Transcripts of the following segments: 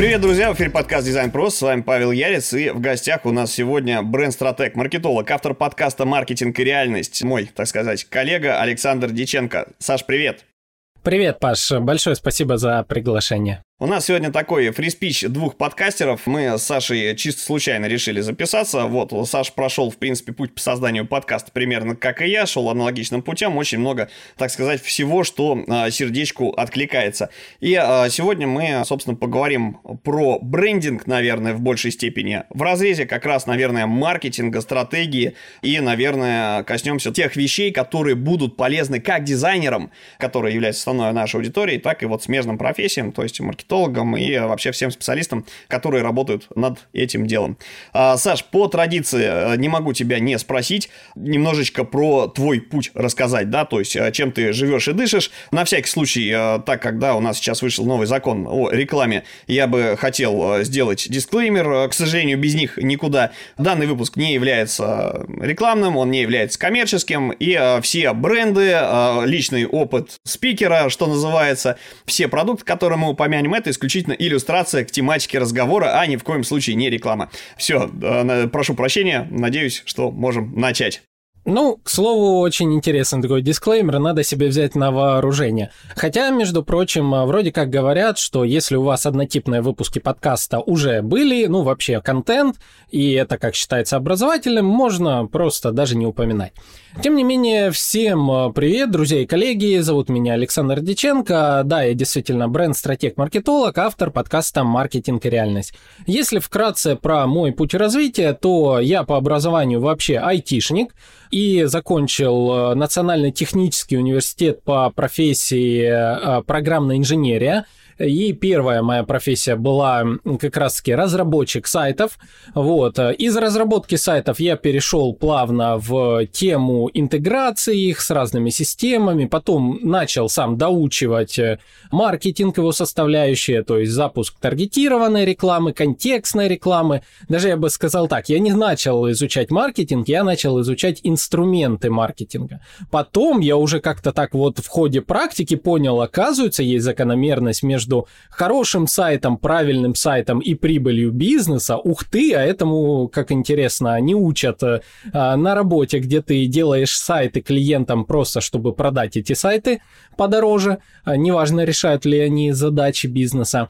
Привет, друзья! В эфире подкаст Дизайн Про. С вами Павел Ярец. И в гостях у нас сегодня бренд-стратег, маркетолог, автор подкаста «Маркетинг и реальность». Мой, так сказать, коллега Александр Диченко. Саш, привет! Привет, Паш. Большое спасибо за приглашение. У нас сегодня такой фриспич двух подкастеров. Мы с Сашей чисто случайно решили записаться. Вот, Саш прошел, в принципе, путь по созданию подкаста примерно как и я, шел аналогичным путем. Очень много, так сказать, всего, что а, сердечку откликается. И а, сегодня мы, собственно, поговорим про брендинг, наверное, в большей степени. В разрезе как раз, наверное, маркетинга, стратегии и, наверное, коснемся тех вещей, которые будут полезны как дизайнерам, которые являются основной нашей аудиторией, так и вот смежным профессиям, то есть маркетологам маркетологам и вообще всем специалистам, которые работают над этим делом. А, Саш, по традиции э, не могу тебя не спросить немножечко про твой путь рассказать, да, то есть э, чем ты живешь и дышишь. На всякий случай, э, так как, да, у нас сейчас вышел новый закон о рекламе, я бы хотел сделать дисклеймер, к сожалению, без них никуда. Данный выпуск не является рекламным, он не является коммерческим, и все бренды, личный опыт спикера, что называется, все продукты, которые мы упомянем, это исключительно иллюстрация к тематике разговора, а ни в коем случае не реклама. Все, э, прошу прощения, надеюсь, что можем начать. Ну, к слову, очень интересный такой дисклеймер, надо себе взять на вооружение. Хотя, между прочим, вроде как говорят, что если у вас однотипные выпуски подкаста уже были, ну, вообще контент, и это, как считается, образовательным, можно просто даже не упоминать. Тем не менее, всем э, привет, друзья и коллеги, зовут меня Александр Диченко, да, я действительно бренд-стратег-маркетолог, автор подкаста «Маркетинг и реальность». Если вкратце про мой путь развития, то я по образованию вообще айтишник, и закончил э, Национальный технический университет по профессии э, программная инженерия – и первая моя профессия была как раз-таки разработчик сайтов. Вот. Из разработки сайтов я перешел плавно в тему интеграции их с разными системами. Потом начал сам доучивать э, маркетинг его составляющие, то есть запуск таргетированной рекламы, контекстной рекламы. Даже я бы сказал так, я не начал изучать маркетинг, я начал изучать инструменты маркетинга. Потом я уже как-то так вот в ходе практики понял, оказывается, есть закономерность между между хорошим сайтом, правильным сайтом и прибылью бизнеса, ух ты, а этому, как интересно, не учат э, на работе, где ты делаешь сайты клиентам просто, чтобы продать эти сайты подороже, а неважно, решают ли они задачи бизнеса.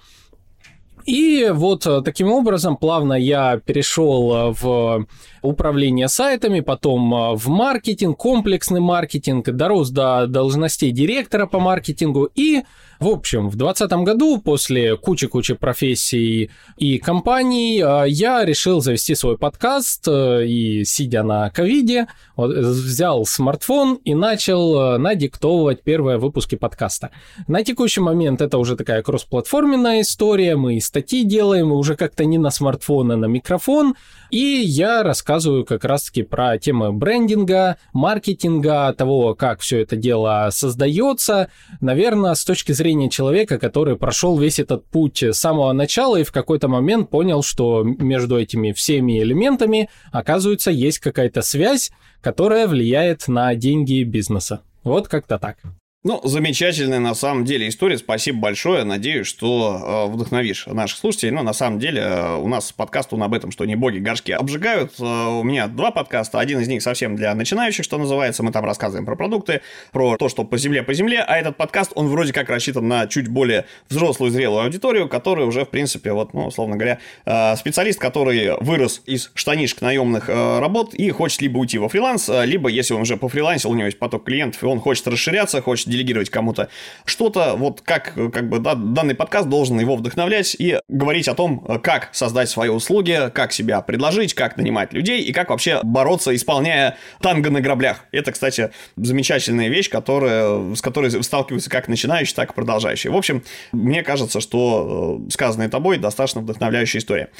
И вот э, таким образом плавно я перешел э, в управление сайтами, потом в маркетинг, комплексный маркетинг, дорос до должностей директора по маркетингу и в общем, в 2020 году, после кучи-кучи профессий и компаний, а, я решил завести свой подкаст э, и, сидя на ковиде, взял смартфон и начал э, надиктовывать первые выпуски подкаста. На текущий момент это уже такая кроссплатформенная история, мы и статьи делаем, уже как-то не на смартфон, а на микрофон, и я рассказываю как раз-таки про темы брендинга, маркетинга, того, как все это дело создается, наверное, с точки зрения человека, который прошел весь этот путь с самого начала и в какой-то момент понял, что между этими всеми элементами, оказывается, есть какая-то связь, которая влияет на деньги бизнеса. Вот как-то так. Ну, замечательная на самом деле история. Спасибо большое. Надеюсь, что э, вдохновишь наших слушателей. Но на самом деле э, у нас подкаст он об этом, что не боги горшки обжигают. Э, у меня два подкаста. Один из них совсем для начинающих, что называется. Мы там рассказываем про продукты, про то, что по земле, по земле. А этот подкаст, он вроде как рассчитан на чуть более взрослую, зрелую аудиторию, которая уже, в принципе, вот, ну, условно говоря, э, специалист, который вырос из штанишек наемных э, работ и хочет либо уйти во фриланс, э, либо, если он уже по фрилансе, у него есть поток клиентов, и он хочет расширяться, хочет делегировать кому-то что-то, вот как, как бы, да, данный подкаст должен его вдохновлять и говорить о том, как создать свои услуги, как себя предложить, как нанимать людей и как вообще бороться, исполняя танго на граблях. Это, кстати, замечательная вещь, которая, с которой сталкиваются как начинающие, так и продолжающие. В общем, мне кажется, что э, сказанное тобой достаточно вдохновляющая история.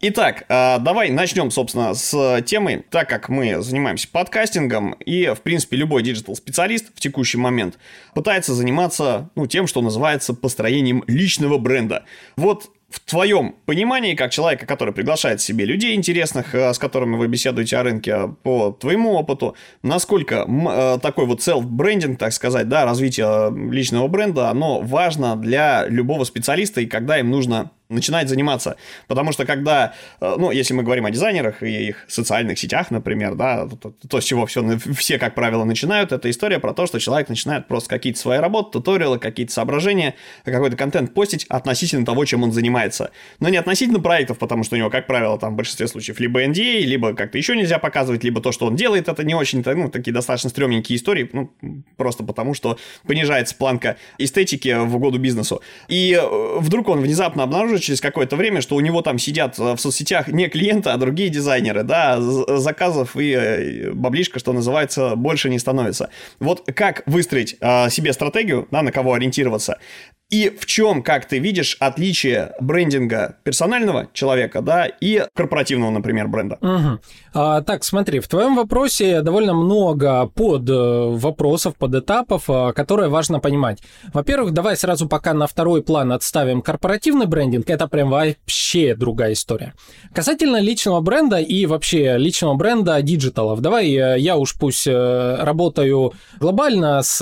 Итак, э, давай начнем, собственно, с темы, так как мы занимаемся подкастингом, и, в принципе, любой digital-специалист в текущий момент пытается заниматься ну, тем, что называется построением личного бренда. Вот в твоем понимании, как человека, который приглашает себе людей интересных, э, с которыми вы беседуете о рынке, по твоему опыту, насколько э, такой вот селф-брендинг, так сказать, да, развитие личного бренда, оно важно для любого специалиста, и когда им нужно начинать заниматься. Потому что когда, э, ну, если мы говорим о дизайнерах и их социальных сетях, например, да, то, то с чего все, все, как правило, начинают, это история про то, что человек начинает просто какие-то свои работы, туториалы, какие-то соображения, какой-то контент постить относительно того, чем он занимается. Но не относительно проектов, потому что у него, как правило, там в большинстве случаев либо NDA, либо как-то еще нельзя показывать, либо то, что он делает, это не очень, ну, такие достаточно стрёмненькие истории, ну, просто потому что понижается планка эстетики в угоду бизнесу. И э, вдруг он внезапно обнаружит через какое-то время, что у него там сидят э, в соцсетях не клиенты, а другие дизайнеры, да, заказов и э, баблишка, что называется, больше не становится. Вот как выстроить себе стратегию, да, на кого ориентироваться, и в чем, как ты видишь, отличие брендинга персонального человека, да, и корпоративного, например, бренда? Угу. А, так, смотри, в твоем вопросе довольно много под э, вопросов, под этапов, э, которые важно понимать. Во-первых, давай сразу пока на второй план отставим корпоративный брендинг, это прям вообще другая история. Касательно личного бренда и вообще личного бренда digital ов, давай э, я уж пусть работаю глобально с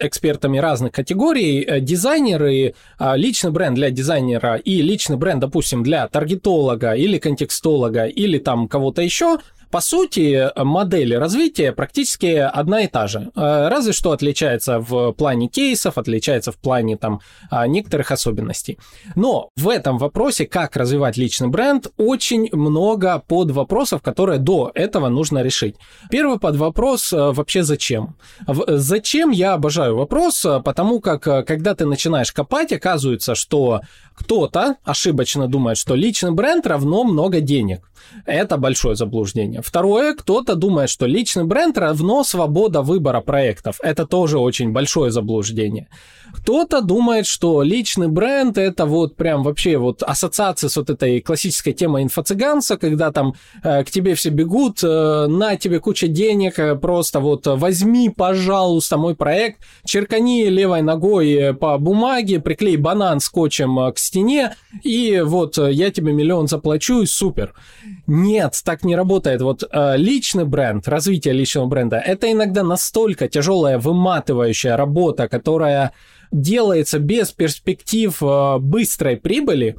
экспертами разных категорий, дизайнер дизайнеры, а, личный бренд для дизайнера и личный бренд, допустим, для таргетолога или контекстолога или там кого-то еще, по сути, модель развития практически одна и та же. Э, разве что отличается в плане кейсов, отличается в плане там а, некоторых особенностей. Но в этом вопросе, как развивать личный бренд, очень много под вопросов, которые до этого нужно решить. Первый под вопрос э, вообще зачем? Зачем я обожаю вопрос, э, потому как когда ты начинаешь копать, оказывается, что кто-то ошибочно думает, что личный бренд равно много денег. Это большое заблуждение. Второе, кто-то думает, что личный бренд равно свобода выбора проектов. Это тоже очень большое заблуждение. Кто-то думает, что личный бренд это вот прям вообще вот ассоциация с вот этой классической темой инфо-цыганца, когда там э, к тебе все бегут, э, на тебе куча денег, э, просто вот возьми, пожалуйста, мой проект, черкани левой ногой э, по бумаге, приклей банан скотчем э, к стене, и вот я тебе миллион заплачу, и супер. Нет, так не работает. Вот э, личный бренд, развитие личного бренда, это иногда настолько тяжелая, выматывающая работа, которая делается без перспектив э, быстрой прибыли,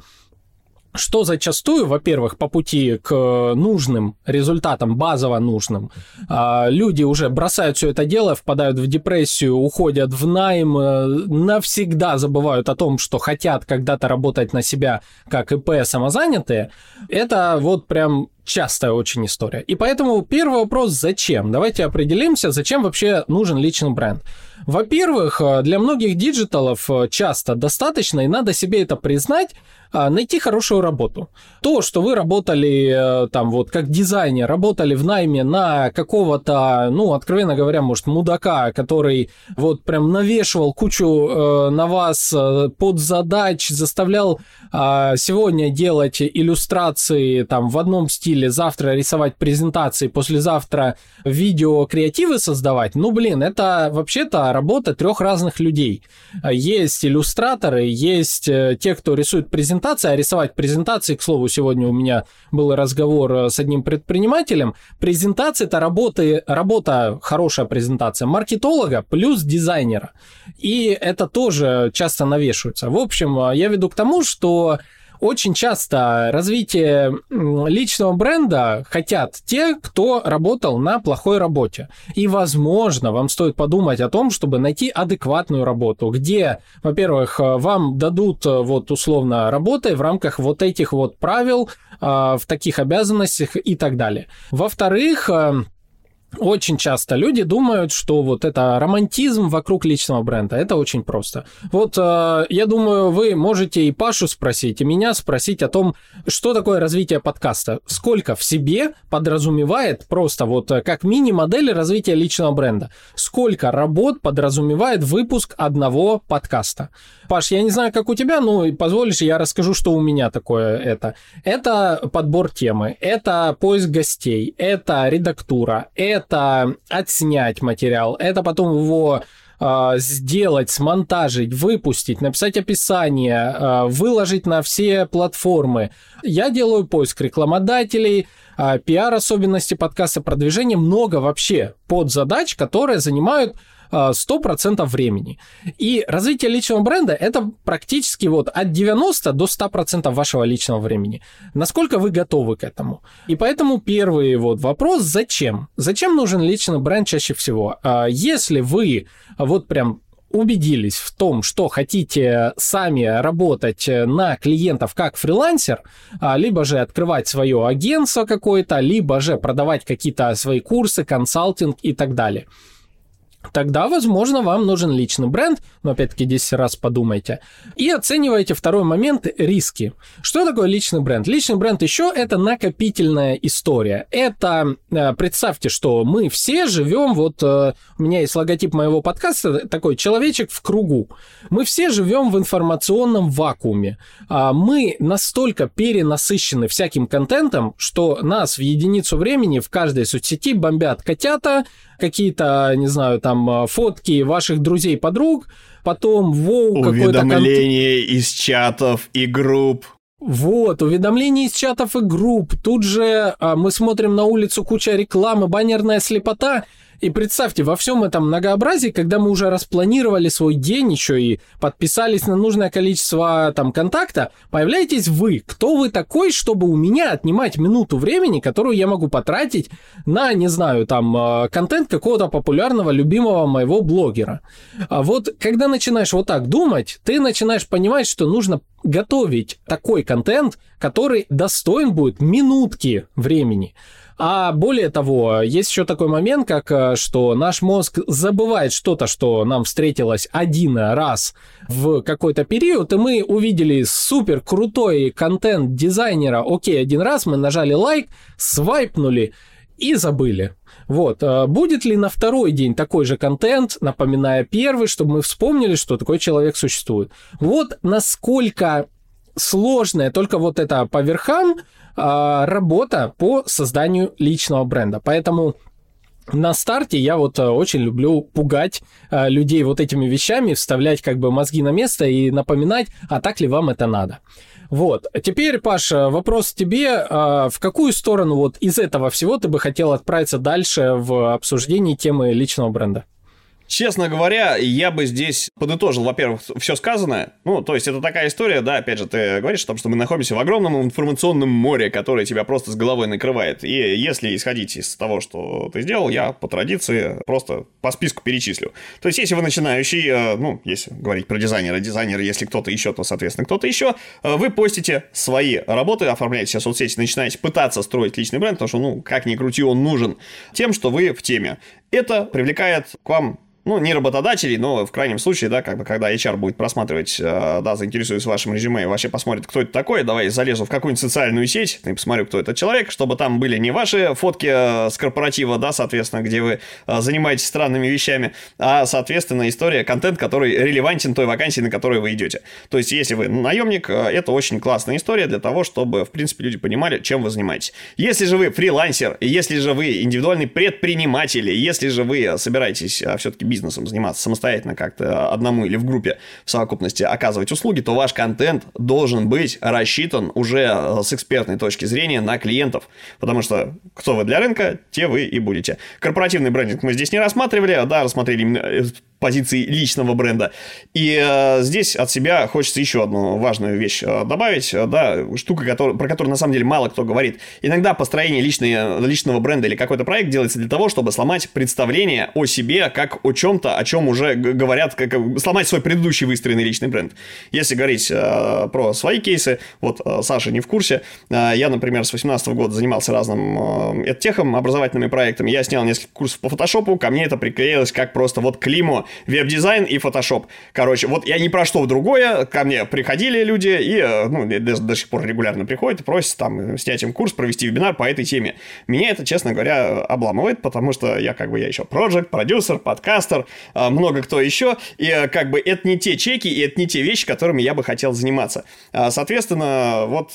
что зачастую, во-первых, по пути к нужным результатам, базово нужным, э, люди уже бросают все это дело, впадают в депрессию, уходят в найм, э, навсегда забывают о том, что хотят когда-то работать на себя как ИП самозанятые. Это вот прям частая очень история. И поэтому первый вопрос, зачем? Давайте определимся, зачем вообще нужен личный бренд. Во-первых, э, для многих digital ов э, часто достаточно, и надо себе это признать, э, найти хорошую работу. То, что вы работали там вот как дизайнер, работали в найме на какого-то, ну, откровенно говоря, может, мудака, который вот прям навешивал кучу э, на вас под задач, заставлял э, сегодня делать иллюстрации там в одном стиле, завтра рисовать презентации, послезавтра видео креативы создавать, ну, блин, это вообще-то работа трех разных людей. Есть иллюстраторы, есть э, те, кто рисует презентации, а рисовать презентации, к слову, сегодня у меня был разговор э, с одним предпринимателем. Презентация – это работа, работа, хорошая презентация маркетолога плюс дизайнера. И это тоже часто навешивается. В общем, э, я веду к тому, что очень часто развитие личного бренда хотят те, кто работал на плохой работе. И, возможно, вам стоит подумать о том, чтобы найти адекватную работу, где, во-первых, вам дадут вот условно работы в рамках вот этих вот правил, а, в таких обязанностях и так далее. Во-вторых, очень часто люди думают, что вот это романтизм вокруг личного бренда. Это очень просто. Вот э, я думаю, вы можете и Пашу спросить, и меня спросить о том, что такое развитие подкаста. Сколько в себе подразумевает просто вот э, как мини-модель развития личного бренда. Сколько работ подразумевает выпуск одного подкаста. Паш, я не знаю, как у тебя, но позволишь, я расскажу, что у меня такое это. Это подбор темы, это поиск гостей, это редактура, это отснять материал, это потом его э, сделать, смонтажить, выпустить, написать описание, э, выложить на все платформы. Я делаю поиск рекламодателей, э, пиар-особенности подкаста, продвижения, много вообще под задач, которые занимают 100% времени. И развитие личного бренда – это практически вот от 90 до 100% вашего личного времени. Насколько вы готовы к этому? И поэтому первый вот вопрос – зачем? Зачем нужен личный бренд чаще всего? Если вы вот прям убедились в том, что хотите сами работать на клиентов как фрилансер, а, либо же открывать свое агентство какое-то, либо же продавать какие-то свои курсы, консалтинг и так далее – тогда, возможно, вам нужен личный бренд, но опять-таки 10 раз подумайте, и оценивайте второй момент – риски. Что такое личный бренд? Личный бренд еще – это накопительная история. Это, э, представьте, что мы все живем, вот э, у меня есть логотип моего подкаста, такой человечек в кругу. Мы все живем в информационном вакууме. А мы настолько перенасыщены всяким контентом, что нас в единицу времени в каждой соцсети бомбят котята, какие-то, не знаю, там э, фотки ваших друзей, подруг, потом воу. Уведомления конт... из чатов и групп. Вот, уведомления из чатов и групп. Тут же а, мы смотрим на улицу куча рекламы, баннерная слепота. И представьте, во всем этом многообразии, когда мы уже распланировали свой день еще и подписались на нужное количество там контакта, появляетесь вы. Кто вы такой, чтобы у меня отнимать минуту времени, которую я могу потратить на, не знаю, там, э, контент какого-то популярного, любимого моего блогера. А вот когда начинаешь вот так думать, ты начинаешь понимать, что нужно готовить такой контент, который достоин будет минутки времени. А более того, есть еще такой момент, как э, что наш мозг забывает что-то, что нам встретилось один раз в какой-то период, и мы увидели супер крутой контент дизайнера, окей, один раз мы нажали лайк, свайпнули и забыли. Вот, э, будет ли на второй день такой же контент, напоминая первый, чтобы мы вспомнили, что такой человек существует. Вот насколько сложная только вот это по верхам а, работа по созданию личного бренда. Поэтому на старте я вот э, очень люблю пугать э, людей вот этими вещами, вставлять как бы мозги на место и напоминать, а так ли вам это надо. Вот. Теперь, Паша, вопрос тебе. В какую сторону вот из этого всего ты бы хотел отправиться дальше в обсуждении темы личного бренда? Честно говоря, я бы здесь подытожил, во-первых, все сказанное. Ну, то есть это такая история, да, опять же, ты говоришь о том, что мы находимся в огромном информационном море, которое тебя просто с головой накрывает. И если исходить из того, что ты сделал, я по традиции просто по списку перечислю. То есть если вы начинающий, э, ну, если говорить про дизайнера, дизайнер, если кто-то еще, то, соответственно, кто-то еще, э, вы постите свои работы, оформляете все соцсети, начинаете пытаться строить личный бренд, потому что, ну, как ни крути, он нужен тем, что вы в теме. Это привлекает к вам ну, не работодателей, но в крайнем случае, да, как бы, когда HR будет просматривать, э, да, заинтересуется вашим резюме и вообще посмотрит, кто это такой, давай залезу в какую-нибудь социальную сеть и посмотрю, кто этот человек, чтобы там были не ваши фотки э, с корпоратива, да, соответственно, где вы э, занимаетесь странными вещами, а, соответственно, история, контент, который релевантен той вакансии, на которую вы идете. То есть, если вы наемник, это очень классная история для того, чтобы, в принципе, люди понимали, чем вы занимаетесь. Если же вы фрилансер, если же вы индивидуальный предприниматель, если же вы собираетесь все-таки бизнесом заниматься самостоятельно как-то одному или в группе в совокупности оказывать услуги, то ваш контент должен быть рассчитан уже э, с экспертной точки зрения на клиентов. Потому что кто вы для рынка, те вы и будете. Корпоративный брендинг мы здесь не рассматривали, да, рассмотрели именно э, позиции личного бренда. И э, здесь от себя хочется еще одну важную вещь э, добавить, э, да, штука, который, про которую на самом деле мало кто говорит. Иногда построение личной, личного бренда или какой-то проект делается для того, чтобы сломать представление о себе как о чем-то, о чем уже говорят, как сломать свой предыдущий выстроенный личный бренд. Если говорить э, про свои кейсы, вот э, Саша не в курсе, э, я, например, с 18 года занимался разным э, техом, образовательными проектами, я снял несколько курсов по фотошопу, ко мне это приклеилось как просто вот климо веб-дизайн и фотошоп. Короче, вот я не про что другое, ко мне приходили люди и, э, ну, до, до сих пор регулярно приходят и просят там снять им курс, провести вебинар по этой теме. Меня это, честно говоря, обламывает, потому что я как бы я еще проект, продюсер, подкастер, э, много кто еще, и э, как бы это не те чеки, и это не те вещи, которыми я бы хотел заниматься. А, соответственно, вот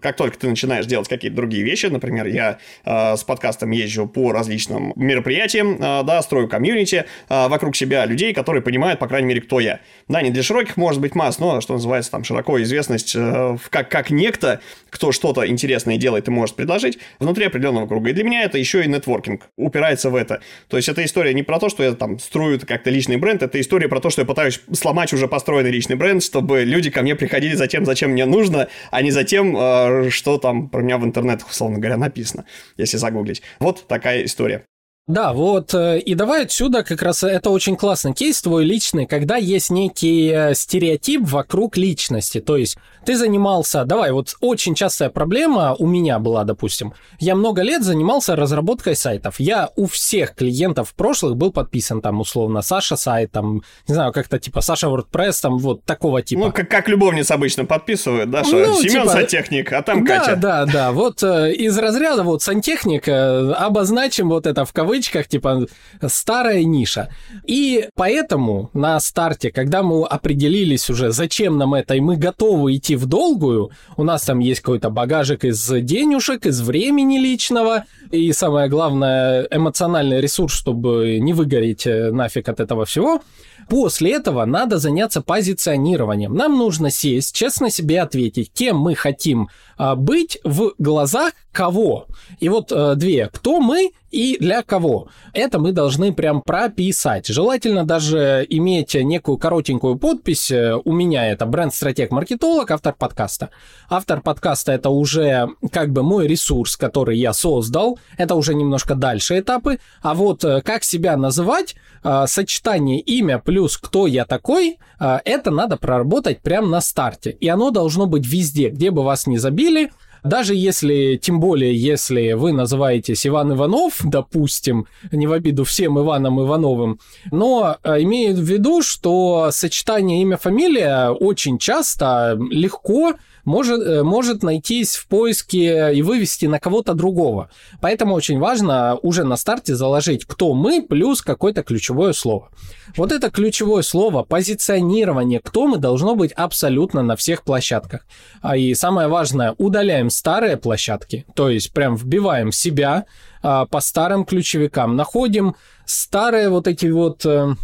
как только ты начинаешь делать какие-то другие вещи, например, я с подкастом езжу по различным мероприятиям, да, строю комьюнити вокруг себя людей, которые понимают, по крайней мере, кто я. Да, не для широких, может быть, масс, но, что называется, там, широко известность э, как, как некто, кто что-то интересное делает и может предложить внутри определенного круга. И для меня это еще и нетворкинг упирается в это. То есть, это история не про то, что я там строю как-то личный бренд, это история про то, что я пытаюсь сломать уже построенный личный бренд, чтобы люди ко мне приходили за тем, зачем мне нужно, а не за тем, э, что там про меня в интернетах, условно говоря, написано, если загуглить. Вот такая история. Да, вот, э, и давай отсюда как раз это очень классный кейс твой личный, когда есть некий э, стереотип вокруг личности, то есть ты занимался, давай, вот очень частая проблема у меня была, допустим, я много лет занимался разработкой сайтов, я у всех клиентов прошлых был подписан, там, условно, Саша сайт, там, не знаю, как-то типа Саша WordPress, там, вот такого типа. Ну, как, как любовница обычно подписывают, да, что ну, Семен типа, сантехник, а там да, Катя. Да, да, да, вот э, из разряда вот сантехник, обозначим вот это в кавычках, кавычках, типа, старая ниша. И поэтому на старте, когда мы определились уже, зачем нам это, и мы готовы идти в долгую, у нас там есть какой-то багажик из денежек, из времени личного, и самое главное, эмоциональный ресурс, чтобы не выгореть э, нафиг от этого всего, После этого надо заняться позиционированием. Нам нужно сесть, честно себе ответить, кем мы хотим а, быть в глазах кого. И вот а, две. Кто мы и для кого. Это мы должны прям прописать. Желательно даже иметь некую коротенькую подпись. У меня это бренд-стратег-маркетолог, автор подкаста. Автор подкаста это уже как бы мой ресурс, который я создал. Это уже немножко дальше этапы. А вот э, как себя называть, а, сочетание имя плюс кто я такой, а, это надо проработать прямо на старте. И оно должно быть везде, где бы вас не забили, даже если, тем более, если вы называетесь Иван Иванов, допустим, не в обиду всем Иваном Ивановым, но а, имею в виду, что сочетание имя-фамилия очень часто легко может, э, может найтись в поиске и вывести на кого-то другого. Поэтому очень важно уже на старте заложить, кто мы, плюс какое-то ключевое слово. Вот это ключевое слово, позиционирование, кто мы, должно быть абсолютно на всех площадках. А и самое важное, удаляем старые площадки, то есть прям вбиваем себя а, по старым ключевикам, находим старые вот эти вот э,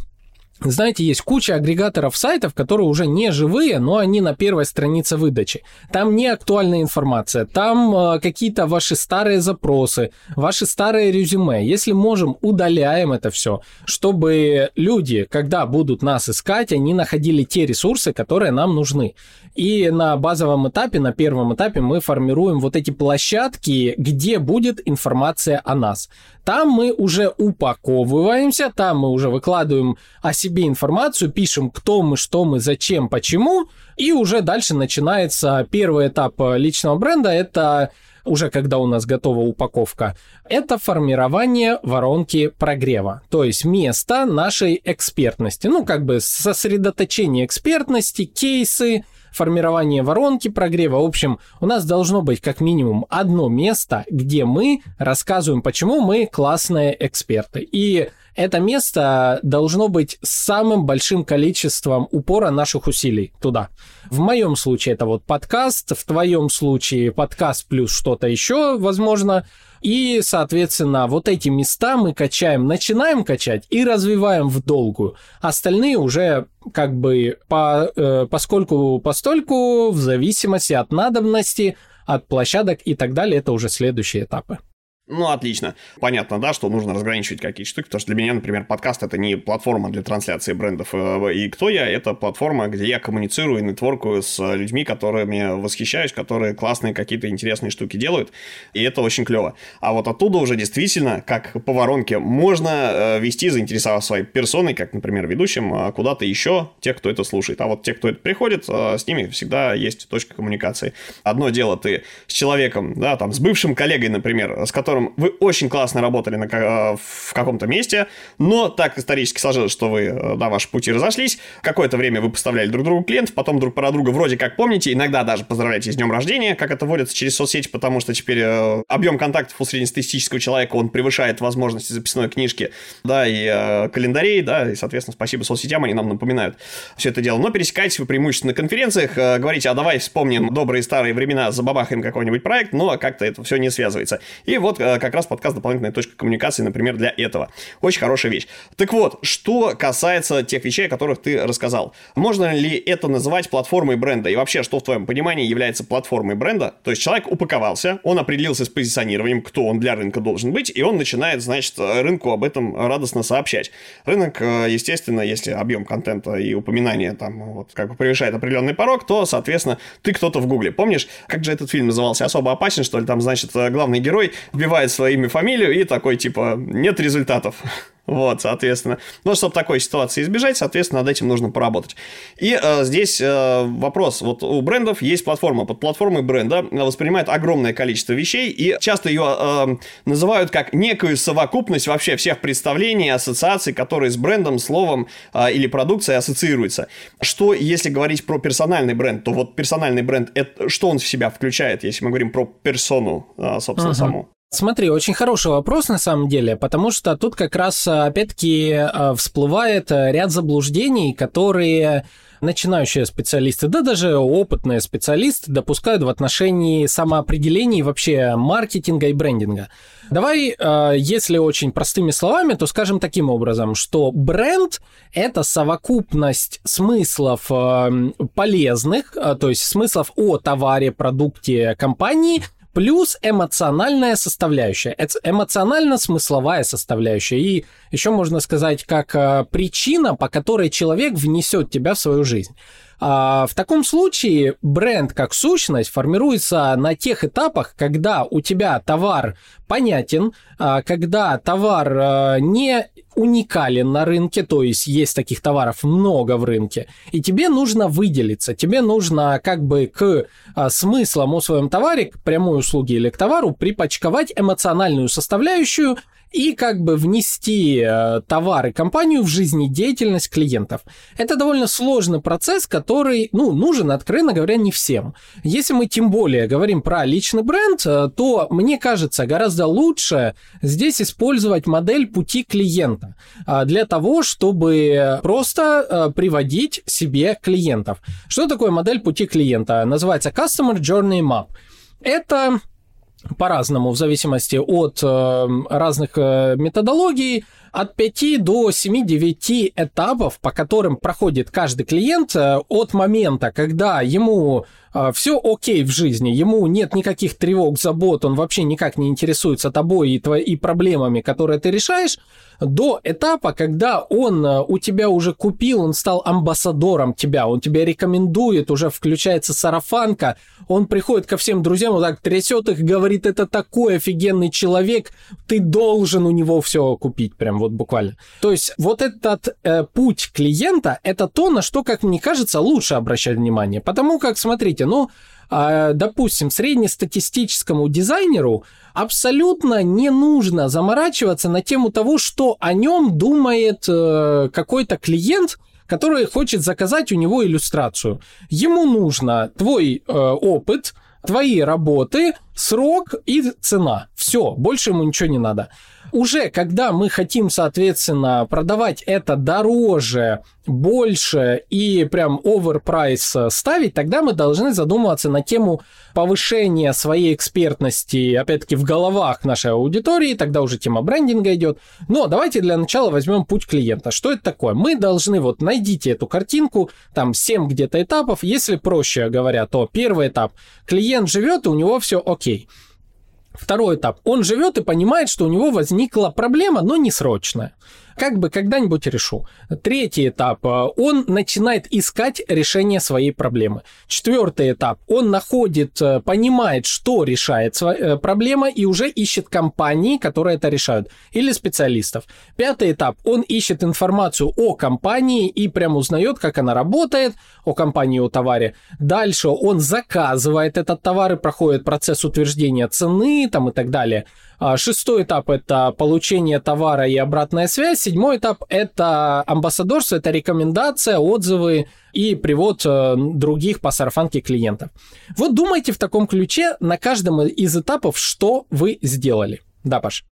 знаете, есть куча агрегаторов сайтов, которые уже не живые, но они на первой странице выдачи. Там не актуальная информация, там э, какие-то ваши старые запросы, ваши старые резюме. Если можем, удаляем это все, чтобы люди, когда будут нас искать, они находили те ресурсы, которые нам нужны. И на базовом этапе, на первом этапе мы формируем вот эти площадки, где будет информация о нас. Там мы уже упаковываемся, там мы уже выкладываем о себе информацию, пишем, кто мы, что мы, зачем, почему, и уже дальше начинается первый этап личного бренда, это уже когда у нас готова упаковка, это формирование воронки прогрева, то есть место нашей экспертности, ну как бы сосредоточение экспертности, кейсы, формирование воронки прогрева. В общем, у нас должно быть как минимум одно место, где мы рассказываем, почему мы классные эксперты. И это место должно быть самым большим количеством упора наших усилий туда. В моем случае это вот подкаст, в твоем случае подкаст плюс что-то еще, возможно. И, соответственно, вот эти места мы качаем, начинаем качать и развиваем в долгую. Остальные уже как бы по, э, поскольку постольку, в зависимости от надобности, от площадок и так далее, это уже следующие этапы. Ну, отлично. Понятно, да, что нужно разграничивать какие-то штуки, потому что для меня, например, подкаст — это не платформа для трансляции брендов э, и кто я, это платформа, где я коммуницирую и нетворкую с людьми, которыми восхищаюсь, которые классные какие-то интересные штуки делают, и это очень клево. А вот оттуда уже действительно, как по воронке, можно э, вести, заинтересовав своей персоной, как, например, ведущим, э, куда-то еще, тех, кто это слушает. А вот те, кто это приходит, с ними всегда есть точка коммуникации. Одно дело ты с человеком, да, там, с бывшим коллегой, например, с которым котором вы очень классно работали на, э, в каком-то месте, но так исторически сложилось, что вы, э, да, ваши пути разошлись, какое-то время вы поставляли друг другу клиентов, потом друг про друга вроде как помните, иногда даже поздравляете с днем рождения, как это вводится через соцсети, потому что теперь э, объем контактов у среднестатистического человека, он превышает возможности записной книжки, да, и календарей, да, и, соответственно, спасибо соцсетям, они нам напоминают все это дело. Но пересекайтесь вы преимущественно на конференциях, говорите, а давай вспомним добрые старые времена, забабахаем какой-нибудь проект, но как-то это все не связывается. И вот как раз подкаст «Дополнительная точка коммуникации», например, для этого. Очень хорошая вещь. Так вот, что касается тех вещей, о которых ты рассказал. Можно ли это называть платформой бренда? И вообще, что в твоем понимании является платформой бренда? То есть человек упаковался, он определился с позиционированием, кто он для рынка должен быть, и он начинает, значит, рынку об этом радостно сообщать. Рынок, э, естественно, если объем контента и упоминания там вот как бы превышает определенный порог, то, соответственно, ты кто-то в Гугле. Помнишь, как же этот фильм назывался? «Особо опасен», что ли? Там, значит, главный герой вбивает свое имя, фамилию и такой, типа, нет результатов. Вот, соответственно. Но чтобы такой ситуации избежать, соответственно, над этим нужно поработать. И э, здесь э, вопрос. Вот у брендов есть платформа. Под платформой бренда воспринимает огромное количество вещей, и часто ее э, называют как некую совокупность вообще всех представлений, ассоциаций, которые с брендом, словом э, или продукцией ассоциируются. Что, если говорить про персональный бренд, то вот персональный бренд, это, что он в себя включает, если мы говорим про персону, э, собственно, uh-huh. саму? Смотри, очень хороший вопрос на самом деле, потому что тут как раз опять-таки э, всплывает ряд заблуждений, которые начинающие специалисты, да даже опытные специалисты допускают в отношении самоопределений вообще маркетинга и брендинга. Давай, если очень простыми словами, то скажем таким образом, что бренд – это совокупность смыслов полезных, то есть смыслов о товаре, продукте компании – плюс эмоциональная составляющая, эмоционально-смысловая составляющая. И еще можно сказать, как э, причина, по которой человек внесет тебя в свою жизнь. А, в таком случае бренд как сущность формируется на тех этапах, когда у тебя товар понятен, а, когда товар а, не уникален на рынке, то есть есть таких товаров много в рынке, и тебе нужно выделиться, тебе нужно как бы к смыслам о своем товаре, к прямой услуге или к товару припачковать эмоциональную составляющую, и как бы внести э, товар и компанию в жизнедеятельность клиентов. Это довольно сложный процесс, который, ну, нужен, откровенно говоря, не всем. Если мы тем более говорим про личный бренд, э, то, мне кажется, гораздо лучше здесь использовать модель пути клиента э, для того, чтобы просто приводить себе клиентов. Что такое модель пути клиента? Называется Customer Journey Map. Это по-разному, в зависимости от э, разных э, методологий, от 5 до 7-9 этапов, по которым проходит каждый клиент э, от момента, когда ему э, все окей в жизни, ему нет никаких тревог, забот, он вообще никак не интересуется тобой и, твои, и проблемами, которые ты решаешь, до этапа, когда он э, у тебя уже купил, он стал амбассадором тебя, он тебя рекомендует, уже включается сарафанка, он приходит ко всем друзьям, вот так трясет их, говорит, это такой офигенный человек, ты должен у него все купить, прям вот буквально. То есть вот этот э, путь клиента, это то, на что, как мне кажется, лучше обращать внимание. Потому как, смотрите, ну, э, допустим, среднестатистическому дизайнеру абсолютно не нужно заморачиваться на тему того, что о нем думает э, какой-то клиент, который хочет заказать у него иллюстрацию. Ему нужно твой э, опыт, твои работы, срок и цена. Все, больше ему ничего не надо уже когда мы хотим, соответственно, продавать это дороже, больше и прям оверпрайс ставить, тогда мы должны задумываться на тему повышения своей экспертности, опять-таки, в головах нашей аудитории, тогда уже тема брендинга идет. Но давайте для начала возьмем путь клиента. Что это такое? Мы должны, вот найдите эту картинку, там 7 где-то этапов, если проще говоря, то первый этап, клиент живет, и у него все окей. Второй этап. Он живет и понимает, что у него возникла проблема, но не срочная как бы когда-нибудь решу. Третий этап, э, он начинает искать решение своей проблемы. Четвертый этап, он находит, э, понимает, что решает э, проблема и уже ищет компании, которые это решают, или специалистов. Пятый этап, он ищет информацию о компании и прям узнает, как она работает, о компании, о товаре. Дальше он заказывает этот товар и проходит процесс утверждения цены там и так далее. А, шестой этап – это получение товара и обратная связь. Седьмой этап – это амбассадорство, это рекомендация, отзывы и привод э, других по сарафанке клиентов. Вот думайте в таком ключе на каждом из этапов, что вы сделали. Да, Паш?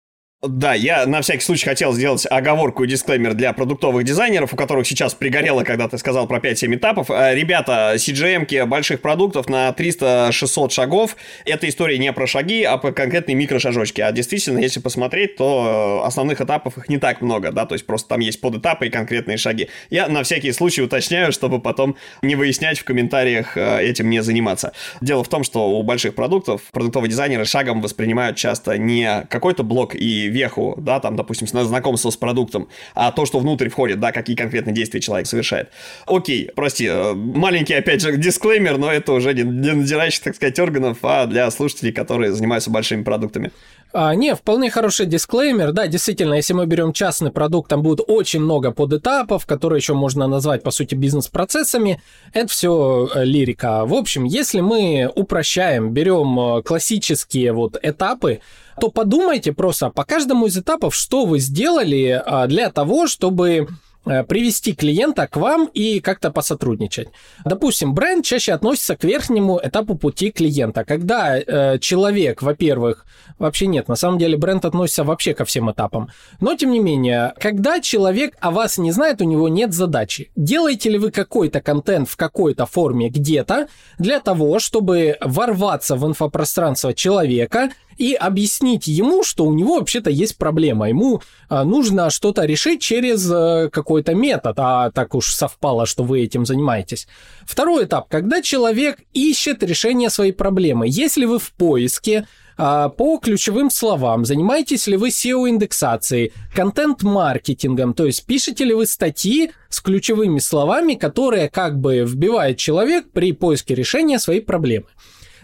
Да, я на всякий случай хотел сделать оговорку и дисклеймер для продуктовых дизайнеров, у которых сейчас пригорело, когда ты сказал про 5-7 этапов. Э, ребята, CGM-ки больших продуктов на 300-600 шагов, эта история не про шаги, а про конкретные микрошажочки. А действительно, если посмотреть, то основных этапов их не так много, да, то есть просто там есть подэтапы и конкретные шаги. Я на всякий случай уточняю, чтобы потом не выяснять в комментариях э, этим не заниматься. Дело в том, что у больших продуктов продуктовые дизайнеры шагом воспринимают часто не какой-то блок и веху, да, там, допустим, знакомство с продуктом, а то, что внутрь входит, да, какие конкретные действия человек совершает. Окей, прости, э, маленький, опять же, дисклеймер, но это уже не для надзирающих, так сказать, органов, а для слушателей, которые занимаются большими продуктами. А, не, вполне хороший дисклеймер. Да, действительно, если мы берем частный продукт, там будет очень много подэтапов, которые еще можно назвать, по сути, бизнес-процессами. Это все э, лирика. В общем, если мы упрощаем, берем э, классические вот этапы, то подумайте просто по каждому из этапов, что вы сделали а, для того, чтобы Э, привести клиента к вам и как-то посотрудничать. Допустим, бренд чаще относится к верхнему этапу пути клиента, когда э, человек, во-первых, вообще нет, на самом деле бренд относится вообще ко всем этапам, но тем не менее, когда человек о вас не знает, у него нет задачи. Делаете ли вы какой-то контент в какой-то форме где-то для того, чтобы ворваться в инфопространство человека и объяснить ему, что у него вообще-то есть проблема. Ему а, нужно что-то решить через а, какой-то метод, а так уж совпало, что вы этим занимаетесь. Второй этап, когда человек ищет решение своей проблемы. Если вы в поиске, а, по ключевым словам, занимаетесь ли вы SEO-индексацией, контент-маркетингом, то есть пишете ли вы статьи с ключевыми словами, которые как бы вбивает человек при поиске решения своей проблемы.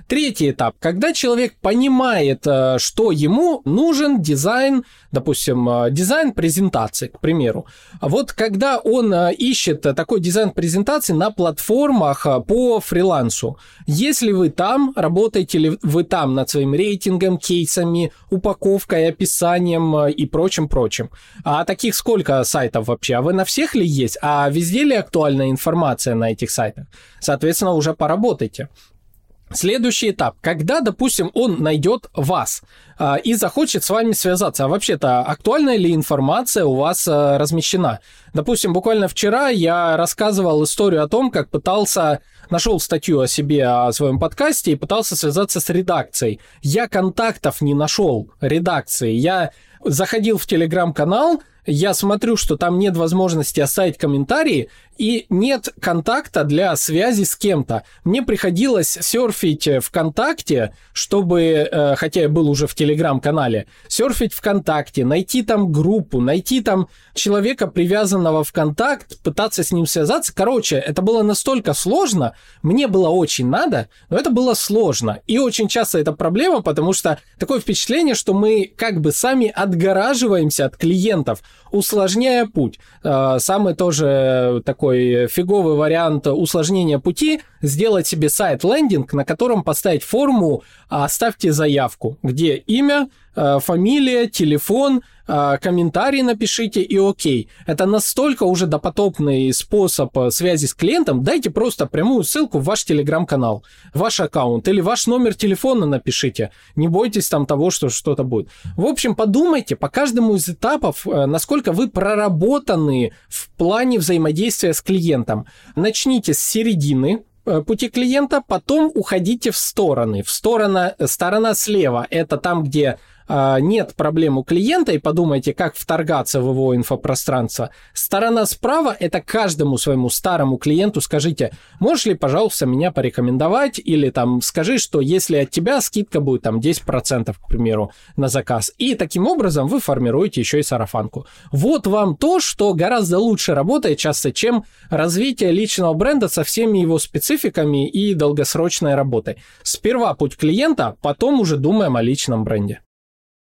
Третий этап, когда человек понимает, э, что ему нужен дизайн, допустим, э, дизайн презентации, к примеру. Вот когда он э, ищет такой дизайн презентации на платформах по фрилансу, если вы там, работаете ли вы там над своим рейтингом, кейсами, упаковкой, описанием и прочим-прочим. А таких сколько сайтов вообще? А вы на всех ли есть? А везде ли актуальная информация на этих сайтах? Соответственно, уже поработайте. Следующий этап. Когда, допустим, он найдет вас а, и захочет с вами связаться. А вообще-то, актуальная ли информация у вас а, размещена? Допустим, буквально вчера я рассказывал историю о том, как пытался, нашел статью о себе, о своем подкасте и пытался связаться с редакцией. Я контактов не нашел редакции. Я заходил в телеграм-канал, я смотрю, что там нет возможности оставить комментарии, и нет контакта для связи с кем-то. Мне приходилось серфить ВКонтакте, чтобы, э, хотя я был уже в Телеграм-канале, серфить ВКонтакте, найти там группу, найти там человека, привязанного в контакт, пытаться с ним связаться. Короче, это было настолько сложно, мне было очень надо, но это было сложно. И очень часто это проблема, потому что такое впечатление, что мы как бы сами отгораживаемся от клиентов, усложняя путь. Э, самый тоже такой фиговый вариант усложнения пути, сделать себе сайт-лендинг, на котором поставить форму «Оставьте заявку», где имя, фамилия, телефон, э, комментарий напишите и окей. Это настолько уже допотопный способ э, связи с клиентом. Дайте просто прямую ссылку в ваш телеграм-канал, ваш аккаунт или ваш номер телефона напишите. Не бойтесь там того, что что-то будет. В общем, подумайте по каждому из этапов, насколько вы проработаны в плане взаимодействия с клиентом. Начните с середины, Э, пути клиента, потом уходите в стороны. В сторону, сторона слева – это там, где нет проблем у клиента и подумайте, как вторгаться в его инфопространство. Сторона справа – это каждому своему старому клиенту скажите, можешь ли, пожалуйста, меня порекомендовать, или там скажи, что если от тебя скидка будет там 10%, к примеру, на заказ. И таким образом вы формируете еще и сарафанку. Вот вам то, что гораздо лучше работает часто, чем развитие личного бренда со всеми его спецификами и долгосрочной работой. Сперва путь клиента, потом уже думаем о личном бренде.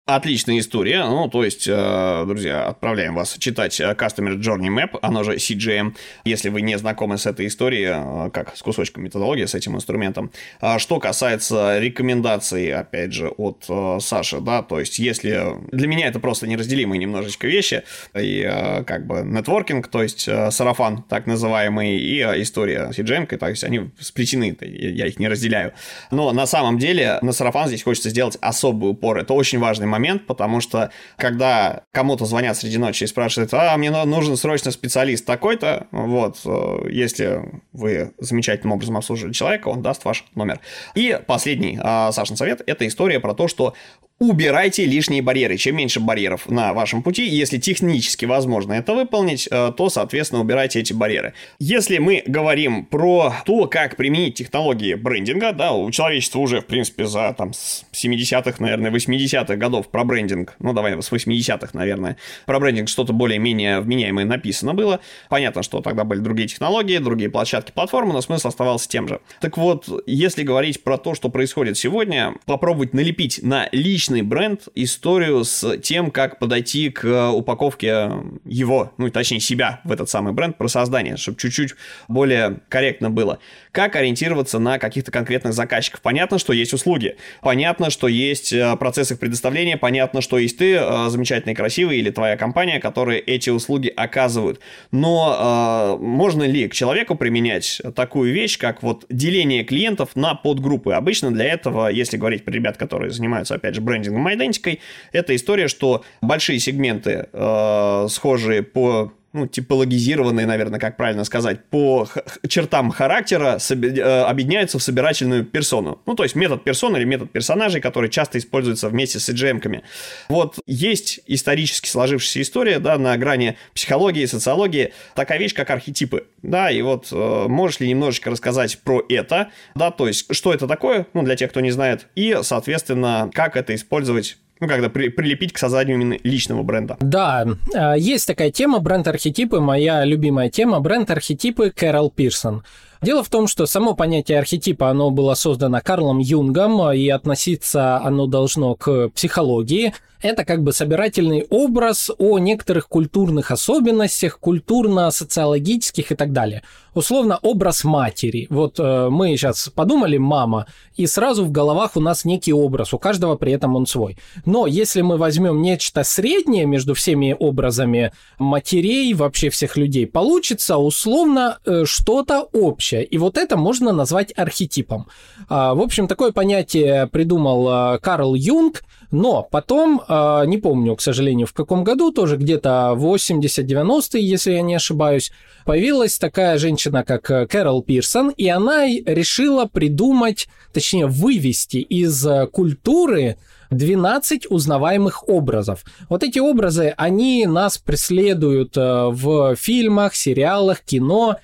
Отличная история. Ну, то есть, э, друзья, отправляем вас читать э, Customer Journey Map, оно же CGM, если вы не знакомы с этой историей, э, как с кусочком методологии, с этим инструментом. А что касается рекомендаций, опять же, от Саши, да, то есть, если... Для меня это просто неразделимые немножечко вещи, и как бы нетворкинг, то есть, сарафан, так называемый, и история CGM, то есть, они сплетены, я их не разделяю. Но на самом деле на сарафан здесь хочется сделать особый упор. Это очень важный момент, потому что когда кому-то звонят среди ночи и спрашивают, а, мне нужен срочно специалист такой-то, вот, э, если вы замечательным образом обслуживали человека, он даст ваш номер. И последний а, Сашин совет – это история про то, что убирайте лишние барьеры. Чем меньше барьеров на вашем пути, если технически возможно это выполнить, э, то, соответственно, убирайте эти барьеры. Если мы говорим про то, как применить технологии брендинга, да, у человечества уже, в принципе, за там 70-х, наверное, 80-х годов про брендинг, ну, давай с 80-х, наверное, про брендинг что-то более-менее вменяемое написано было. Понятно, что тогда были другие технологии, другие площадки, платформы, но смысл оставался тем же. Так вот, если говорить про то, что происходит сегодня, попробовать налепить на личность личный бренд, историю с тем, как подойти к упаковке его, ну, точнее, себя в этот самый бренд про создание, чтобы чуть-чуть более корректно было. Как ориентироваться на каких-то конкретных заказчиков? Понятно, что есть услуги, понятно, что есть э, процессы их предоставления, понятно, что есть ты, э, замечательный, красивый, или твоя компания, которые эти услуги оказывают. Но э, можно ли к человеку применять такую вещь, как вот деление клиентов на подгруппы? Обычно для этого, если говорить про ребят, которые занимаются, опять же, брендом, брендингом и это история, что большие сегменты, э, схожие по ну, типологизированные, наверное, как правильно сказать, по чертам характера э, объединяются в собирательную персону. Ну, то есть метод персоны или метод персонажей, который часто используется вместе с EGM-ками. Вот есть исторически сложившаяся история, да, на грани психологии, социологии, такая вещь, как архетипы, да, и вот э, можешь ли немножечко рассказать про это, да, то есть что это такое, ну, для тех, кто не знает, и, соответственно, как это использовать ну, когда при, прилепить к созданию именно личного бренда. Да, а, есть такая тема, бренд-архетипы, моя любимая тема, бренд-архетипы Кэрол Пирсон. Дело в том, что само понятие архетипа, оно было создано Карлом Юнгом, и относиться оно должно к психологии это как бы собирательный образ о некоторых культурных особенностях, культурно-социологических и так далее. Условно, образ матери. Вот э, мы сейчас подумали «мама», и сразу в головах у нас некий образ, у каждого при этом он свой. Но если мы возьмем нечто среднее между всеми образами матерей, вообще всех людей, получится условно э, что-то общее. И вот это можно назвать архетипом. Э, в общем, такое понятие придумал э, Карл Юнг, но потом, а, не помню, к сожалению, в каком году, тоже где-то 80-90-е, если я не ошибаюсь, появилась такая женщина, как э, Кэрол Пирсон, и она решила придумать, точнее, вывести из э, культуры 12 узнаваемых образов. Вот эти образы, они нас преследуют э, в фильмах, сериалах, кино,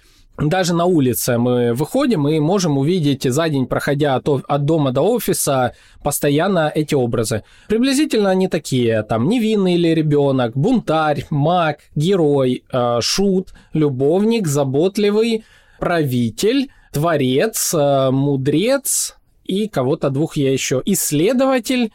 даже на улице мы выходим и можем увидеть за день, проходя от, от дома до офиса, постоянно эти образы. Приблизительно они такие, там, невинный или ребенок, бунтарь, маг, герой, э, шут, любовник, заботливый, правитель, творец, э, мудрец и кого-то двух я еще, исследователь,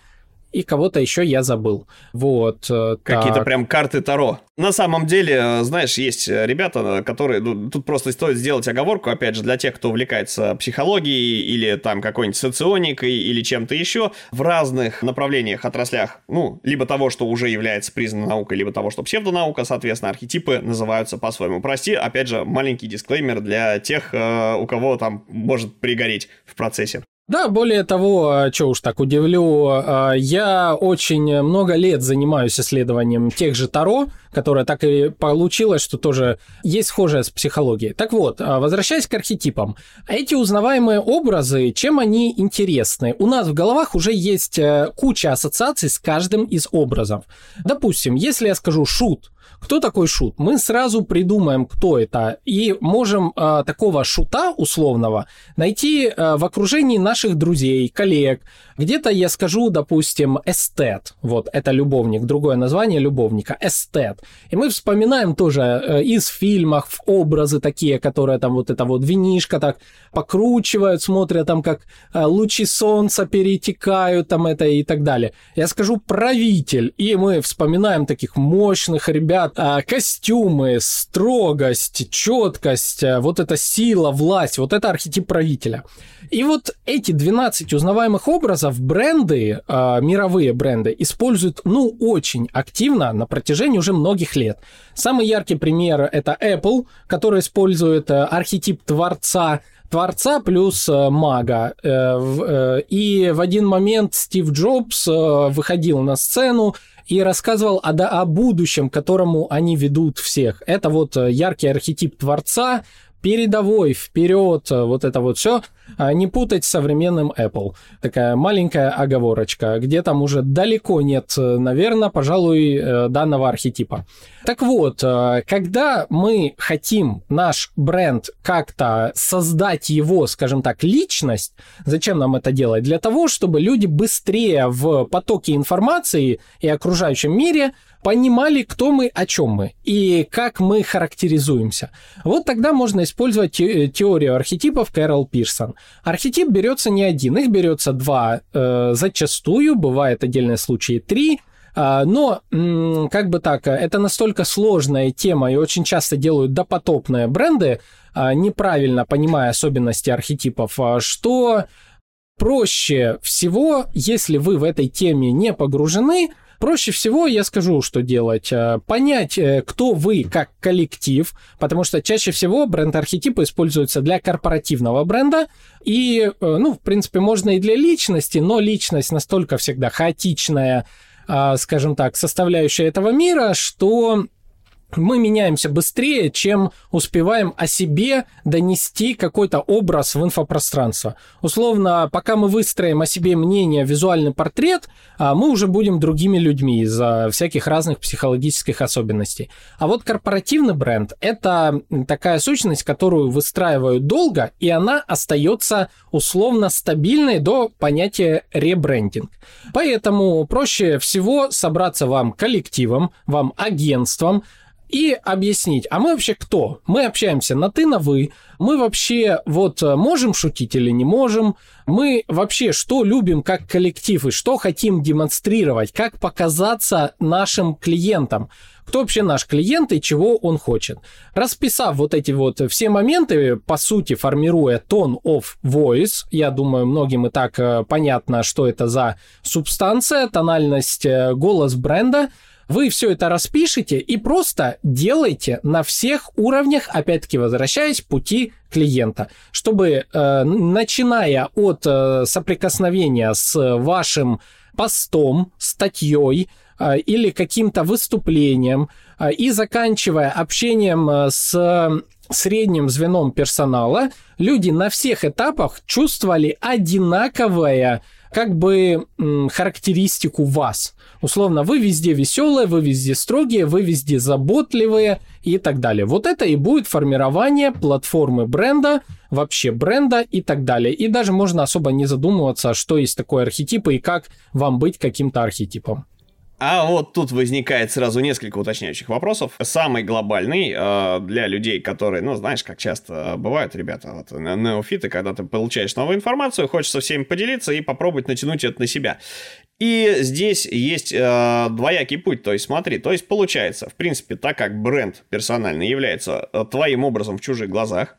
и кого-то еще я забыл. Вот. Э, Какие-то прям карты Таро. На самом деле, э, знаешь, есть ребята, которые... Ну, тут просто стоит сделать оговорку, опять же, для тех, кто увлекается психологией или там какой-нибудь соционикой или чем-то еще в разных направлениях, отраслях, ну, либо того, что уже является признанной наукой, либо того, что псевдонаука, соответственно, архетипы называются по-своему. Прости, опять же, маленький дисклеймер для тех, э, у кого там может пригореть в процессе. Да, более того, а, что уж так удивлю, а, я очень много лет занимаюсь исследованием тех же Таро, которое так и получилось, что тоже есть схожее с психологией. Так вот, а, возвращаясь к архетипам. Эти узнаваемые образы, чем они интересны? У нас в головах уже есть э, куча ассоциаций с каждым из образов. Допустим, если я скажу «шут», кто такой шут? Мы сразу придумаем, кто это, и можем э, такого шута условного найти э, в окружении наших друзей, коллег. Где-то я скажу, допустим, эстет. Вот, это любовник, другое название любовника, эстет. И мы вспоминаем тоже э, из фильмов образы такие, которые там вот это вот винишка так покручивают, смотрят там, как э, лучи солнца перетекают, там это и так далее. Я скажу правитель, и мы вспоминаем таких мощных ребят, а, костюмы, строгость, четкость, вот эта сила, власть, вот это архетип правителя. И вот эти 12 узнаваемых образов бренды, а, мировые бренды, используют, ну, очень активно на протяжении уже многих лет. Самый яркий пример это Apple, который использует архетип творца творца плюс э, мага. Э, и в один момент Стив Джобс выходил на сцену и рассказывал о, о будущем, которому они ведут всех. Это вот яркий архетип творца, передовой, вперед, вот это вот все, а не путать с современным Apple. Такая маленькая оговорочка, где там уже далеко нет, наверное, пожалуй, э, данного архетипа. Так вот, э, когда мы хотим наш бренд как-то создать его, скажем так, личность, зачем нам это делать? Для того, чтобы люди быстрее в потоке информации и окружающем мире понимали, кто мы, о чем мы и как мы характеризуемся. Вот тогда можно использовать теорию архетипов Кэрол Пирсон. Архетип берется не один, их берется два э, зачастую, бывает отдельные случаи три, а, но, как бы так, это настолько сложная тема, и очень часто делают допотопные бренды, а, неправильно понимая особенности архетипов, а, что проще всего, если вы в этой теме не погружены, Проще всего, я скажу, что делать. Э, понять, э, кто вы как коллектив, потому что чаще всего бренд-архетипы используются для корпоративного бренда, и, э, ну, в принципе, можно и для личности, но личность настолько всегда хаотичная, скажем так, составляющая этого мира, что мы меняемся быстрее, чем успеваем о себе донести какой-то образ в инфопространство. Условно, пока мы выстроим о себе мнение, визуальный портрет, а, мы уже будем другими людьми из-за всяких разных психологических особенностей. А вот корпоративный бренд – это такая сущность, которую выстраивают долго, и она остается условно стабильной до понятия ребрендинг. Поэтому проще всего собраться вам коллективом, вам агентством, и объяснить, а мы вообще кто? Мы общаемся на ты, на вы. Мы вообще вот э, можем шутить или не можем? Мы вообще что любим как коллектив и что хотим демонстрировать? Как показаться нашим клиентам? Кто вообще наш клиент и чего он хочет? Расписав вот эти вот все моменты, по сути, формируя tone of voice, я думаю, многим и так э, понятно, что это за субстанция, тональность, э, голос бренда – вы все это распишите и просто делайте на всех уровнях, опять-таки возвращаясь пути клиента, чтобы э, начиная от э, соприкосновения с вашим постом, статьей э, или каким-то выступлением э, и заканчивая общением э, с средним звеном персонала, люди на всех этапах чувствовали одинаковое как бы характеристику вас. Условно, вы везде веселые, вы везде строгие, вы везде заботливые и так далее. Вот это и будет формирование платформы бренда, вообще бренда и так далее. И даже можно особо не задумываться, что есть такое архетип и как вам быть каким-то архетипом. А вот тут возникает сразу несколько уточняющих вопросов. Самый глобальный э, для людей, которые, ну, знаешь, как часто бывают, ребята, вот неофиты, когда ты получаешь новую информацию, хочется всем поделиться и попробовать натянуть это на себя. И здесь есть э, двоякий путь, то есть смотри, то есть получается, в принципе, так как бренд персональный является э, твоим образом в чужих глазах,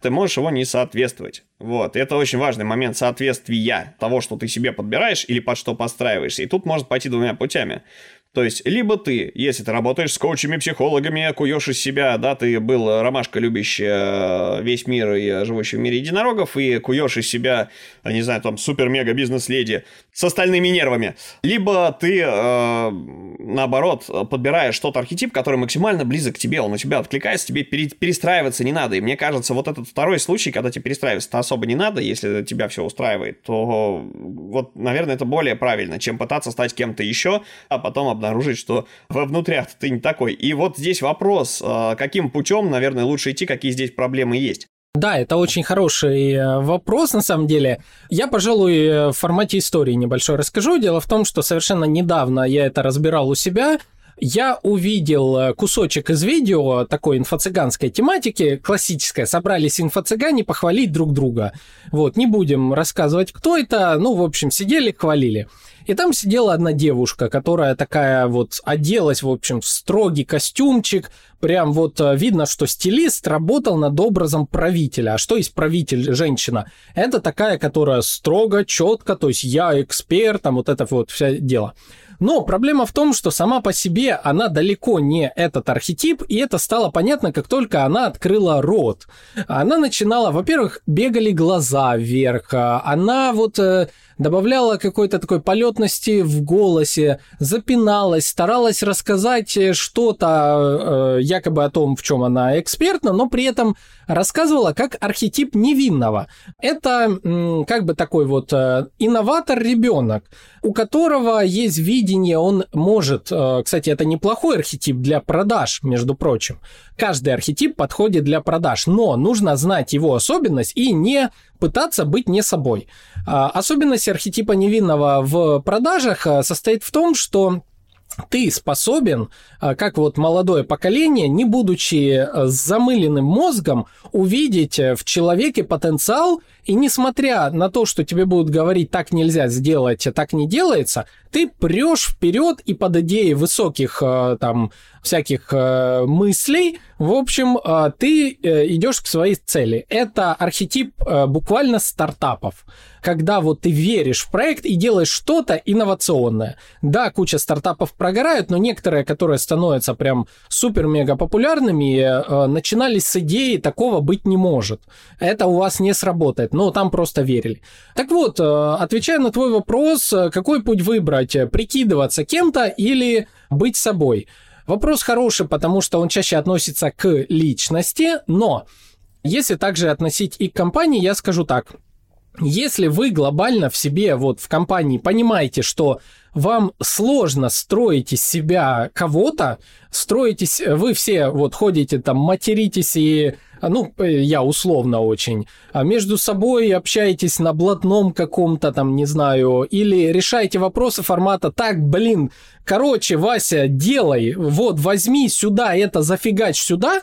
ты можешь его не соответствовать. Вот, это очень важный момент соответствия того, что ты себе подбираешь или под что подстраиваешься. И тут может пойти двумя путями. То есть, либо ты, если ты работаешь с коучами, психологами, куешь из себя, да, ты был ромашка, любящая э, весь мир и живущий в мире единорогов, и куешь из себя, не знаю, там, супер-мега-бизнес-леди с остальными нервами. Либо ты, э, наоборот, подбираешь тот архетип, который максимально близок к тебе, он у тебя откликается, тебе перестраиваться не надо. И мне кажется, вот этот второй случай, когда тебе перестраиваться особо не надо, если тебя все устраивает, то вот, наверное, это более правильно, чем пытаться стать кем-то еще, а потом обнаружить, что во внутрях ты не такой. И вот здесь вопрос, а, каким путем, наверное, лучше идти, какие здесь проблемы есть. Да, это очень хороший э, вопрос, на самом деле. Я, пожалуй, э, в формате истории небольшой расскажу. Дело в том, что совершенно недавно я это разбирал у себя. Я увидел э, кусочек из видео такой инфо-цыганской тематики, классическая. Собрались инфо-цыгане похвалить друг друга. Вот, не будем рассказывать, кто это. Ну, в общем, сидели, хвалили. И там сидела одна девушка, которая такая вот оделась, в общем, в строгий костюмчик. Прям вот э, видно, что стилист работал над образом правителя. А что есть правитель, женщина? Это такая, которая строго, четко, то есть я эксперт, там вот это вот все дело. Но проблема в том, что сама по себе она далеко не этот архетип, и это стало понятно, как только она открыла рот. Она начинала, во-первых, бегали глаза вверх, а она вот э, добавляла какой-то такой полетности в голосе, запиналась, старалась рассказать э, что-то э, якобы о том, в чем она экспертна, но при этом рассказывала как архетип невинного. Это м, как бы такой вот э, инноватор-ребенок, у которого есть видение, он может, э, кстати, это неплохой архетип для продаж, между прочим. Каждый архетип подходит для продаж, но нужно знать его особенность и не пытаться быть не собой. А, особенность архетипа невинного в продажах э, состоит в том, что ты способен, э, как вот молодое поколение, не будучи э, замыленным мозгом, увидеть в человеке потенциал, и несмотря на то, что тебе будут говорить, так нельзя сделать, а так не делается, ты прешь вперед и под идеей высоких там всяких мыслей, в общем, ты идешь к своей цели. Это архетип буквально стартапов когда вот ты веришь в проект и делаешь что-то инновационное. Да, куча стартапов прогорают, но некоторые, которые становятся прям супер-мега популярными, э, начинались с идеи «такого быть не может». Это у вас не сработает, но там просто верили. Так вот, э, отвечая на твой вопрос, э, какой путь выбрать? Прикидываться кем-то или быть собой? Вопрос хороший, потому что он чаще относится к личности, но если также относить и к компании, я скажу так – если вы глобально в себе, вот в компании, понимаете, что вам сложно строить из себя кого-то, строитесь, вы все вот ходите там, материтесь и ну, я условно очень, а между собой общаетесь на блатном каком-то там, не знаю, или решаете вопросы формата «так, блин, короче, Вася, делай, вот, возьми сюда это, зафигач сюда»,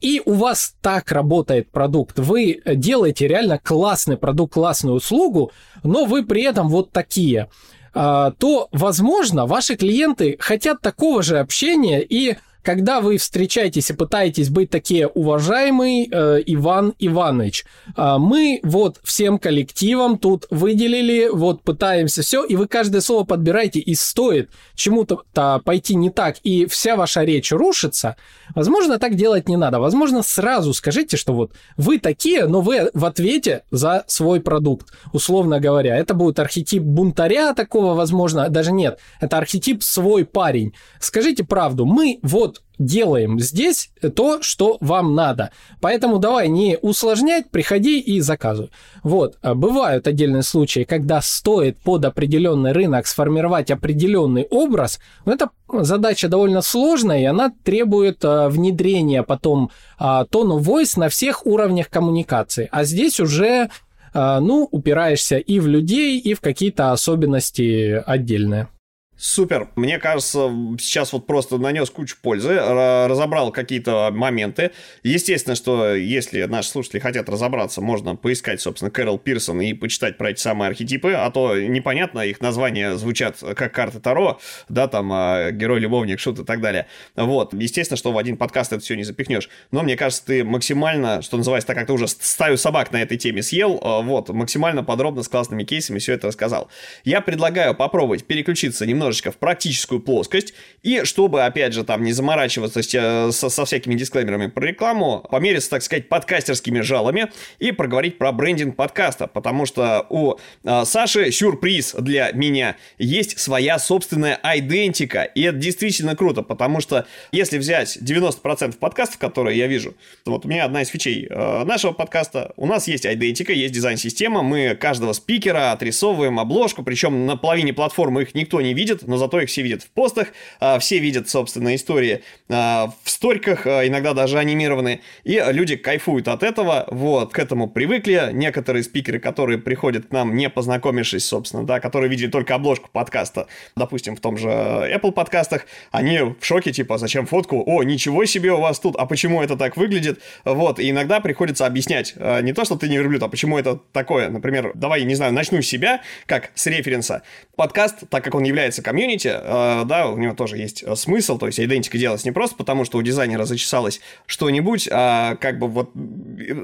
и у вас так работает продукт. Вы делаете реально классный продукт, классную услугу, но вы при этом вот такие а, то, возможно, ваши клиенты хотят такого же общения и когда вы встречаетесь и пытаетесь быть такие уважаемый э, Иван Иванович, э, мы вот всем коллективом тут выделили, вот пытаемся все, и вы каждое слово подбираете, и стоит чему-то пойти не так, и вся ваша речь рушится, возможно, так делать не надо. Возможно, сразу скажите, что вот вы такие, но вы в ответе за свой продукт, условно говоря. Это будет архетип бунтаря такого, возможно, даже нет, это архетип свой парень. Скажите правду, мы вот делаем здесь то, что вам надо. Поэтому давай не усложнять, приходи и заказывай. Вот, а бывают отдельные случаи, когда стоит под определенный рынок сформировать определенный образ, но это задача довольно сложная, и она требует а, внедрения потом а, тону voice на всех уровнях коммуникации. А здесь уже а, ну, упираешься и в людей, и в какие-то особенности отдельные. Супер. Мне кажется, сейчас вот просто нанес кучу пользы, разобрал какие-то моменты. Естественно, что если наши слушатели хотят разобраться, можно поискать, собственно, Кэрол Пирсон и почитать про эти самые архетипы, а то непонятно, их названия звучат как карты Таро, да, там, а, герой, любовник, шут и так далее. Вот. Естественно, что в один подкаст это все не запихнешь. Но мне кажется, ты максимально, что называется, так как ты уже стаю собак на этой теме съел, а, вот, максимально подробно с классными кейсами все это рассказал. Я предлагаю попробовать переключиться немножко немножечко в практическую плоскость, и чтобы, опять же, там не заморачиваться со, со всякими дисклеймерами про рекламу, помериться, так сказать, подкастерскими жалами и проговорить про брендинг подкаста, потому что у э, Саши сюрприз для меня. Есть своя собственная идентика, и это действительно круто, потому что если взять 90% подкастов, которые я вижу, вот у меня одна из фичей э, нашего подкаста, у нас есть идентика, есть дизайн-система, мы каждого спикера отрисовываем обложку, причем на половине платформы их никто не видит, но зато их все видят в постах, а, все видят, собственно, истории а, в сториках, а, иногда даже анимированные, и люди кайфуют от этого, вот, к этому привыкли. Некоторые спикеры, которые приходят к нам, не познакомившись, собственно, да, которые видели только обложку подкаста, допустим, в том же Apple подкастах, они в шоке, типа, зачем фотку? О, ничего себе у вас тут, а почему это так выглядит? Вот, и иногда приходится объяснять, не то, что ты не верблюд, а почему это такое. Например, давай, не знаю, начну с себя, как с референса. Подкаст, так как он является комьюнити, э, да, у него тоже есть э, смысл, то есть идентика делать не просто потому, что у дизайнера зачесалось что-нибудь, а как бы вот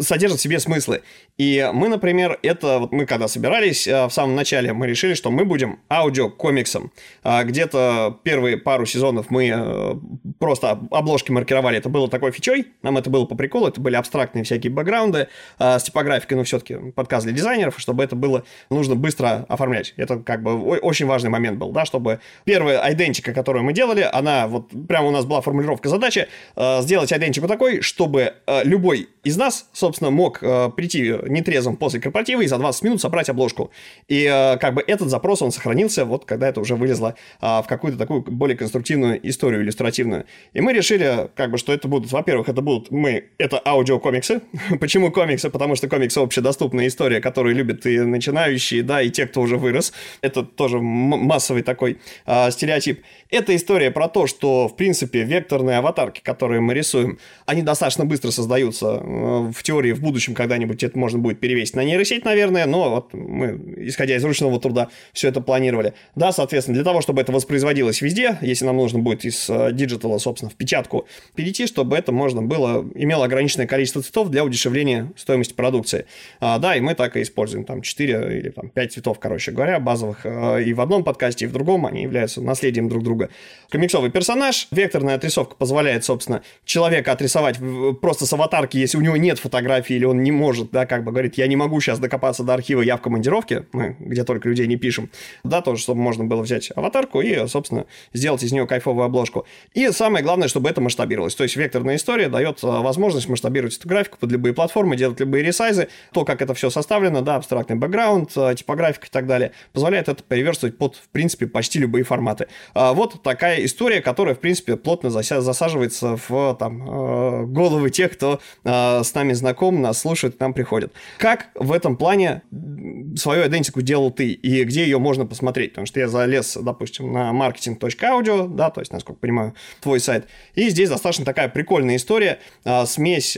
содержит в себе смыслы. И мы, например, это, вот мы когда собирались э, в самом начале, мы решили, что мы будем аудиокомиксом. А где-то первые пару сезонов мы э, просто обложки маркировали, это было такой фичой, нам это было по приколу, это были абстрактные всякие бэкграунды с типографикой, ну, все-таки подкаст для дизайнеров, чтобы это было нужно быстро оформлять. Это как бы очень важный момент был, да, чтобы первая идентика, которую мы делали, она вот прямо у нас была формулировка задачи э, сделать идентику такой, чтобы э, любой из нас, собственно, мог э, прийти нетрезвым после корпоратива и за 20 минут собрать обложку. И э, как бы этот запрос, он сохранился вот когда это уже вылезло э, в какую-то такую более конструктивную историю иллюстративную. И мы решили, как бы, что это будут, во-первых, это будут мы, это аудиокомиксы. Почему комиксы? Потому что комиксы общедоступная история, которую любят и начинающие, да, и те, кто уже вырос. Это тоже массовый такой э, стереотип. Это история про то, что, в принципе, векторные аватарки, которые мы рисуем, они достаточно быстро создаются э, в теории в будущем когда-нибудь это можно будет перевесить на нейросеть, наверное, но вот мы, исходя из ручного труда, все это планировали. Да, соответственно, для того, чтобы это воспроизводилось везде, если нам нужно будет из э, digital а, собственно, в печатку перейти, чтобы это можно было, имело ограниченное количество цветов для удешевления стоимости продукции. А, да, и мы так и используем там 4 или там 5 цветов, короче говоря, базовых э, и в одном подкасте, и в другом, они являются наследием друг друга. Комиксовый персонаж, векторная отрисовка позволяет, собственно, человека отрисовать просто с аватарки, если у него нет фотографии или он не может, да, как бы говорит, я не могу сейчас докопаться до архива, я в командировке, мы где только людей не пишем, да, тоже, чтобы можно было взять аватарку и, собственно, сделать из нее кайфовую обложку. И самое главное, чтобы это масштабировалось. То есть векторная история дает а, возможность масштабировать эту графику под любые платформы, делать любые ресайзы, то, как это все составлено, да, абстрактный бэкграунд, а, типографика и так далее, позволяет это переверстывать под, в принципе, почти любые форматы. А, вот такая история, которая, в принципе, плотно засаживается в там, головы тех, кто с нами знаком, нас слушает, к нам приходит. Как в этом плане свою идентику делал ты и где ее можно посмотреть? Потому что я залез, допустим, на marketing.audio, да, то есть, насколько понимаю, твой сайт, и здесь достаточно такая прикольная история, смесь